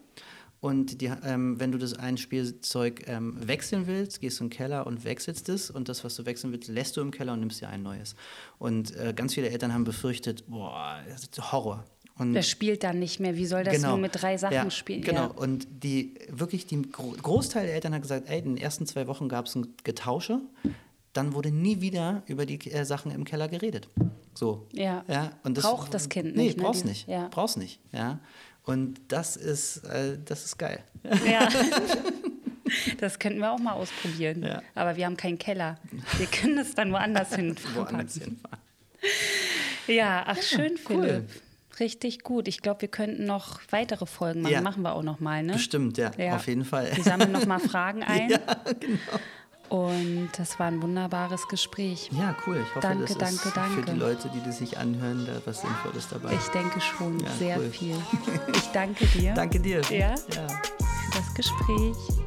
S2: Und die, ähm, wenn du das ein Spielzeug ähm, wechseln willst, gehst du in den Keller und wechselst es. Und das, was du wechseln willst, lässt du im Keller und nimmst dir ein neues. Und äh, ganz viele Eltern haben befürchtet, boah, das ist Horror.
S1: Und das spielt dann nicht mehr. Wie soll das genau, nur mit drei Sachen
S2: ja,
S1: spielen?
S2: Genau. Ja. Und die wirklich die Großteil der Eltern hat gesagt, ey, in den ersten zwei Wochen gab es ein Getausche. Dann wurde nie wieder über die äh, Sachen im Keller geredet. So.
S1: Ja.
S2: ja? Und das,
S1: Braucht das Kind nicht.
S2: Nee, brauchst
S1: ne?
S2: nicht.
S1: Ja.
S2: Brauchst nicht. Ja. Und das ist, äh, das ist geil.
S1: Ja. Das könnten wir auch mal ausprobieren.
S2: Ja.
S1: Aber wir haben keinen Keller. Wir können es dann woanders hin.
S2: Woanders hinfahren.
S1: Ja, ach schön,
S2: cool.
S1: Philipp. Richtig gut. Ich glaube, wir könnten noch weitere Folgen machen.
S2: Ja.
S1: Machen wir auch noch mal, ne?
S2: Bestimmt, ja,
S1: Ja.
S2: auf jeden Fall.
S1: Wir sammeln noch mal Fragen ein.
S2: Ja, genau.
S1: Und das war ein wunderbares Gespräch.
S2: Ja, cool. Ich hoffe,
S1: Danke,
S2: das
S1: danke,
S2: ist für
S1: danke.
S2: die Leute, die das sich anhören, da was Sinnvolles dabei.
S1: Ich denke schon
S2: Ja,
S1: sehr
S2: cool.
S1: viel. Ich danke dir
S2: Danke dir.
S1: Ja?
S2: ja.
S1: für das Gespräch.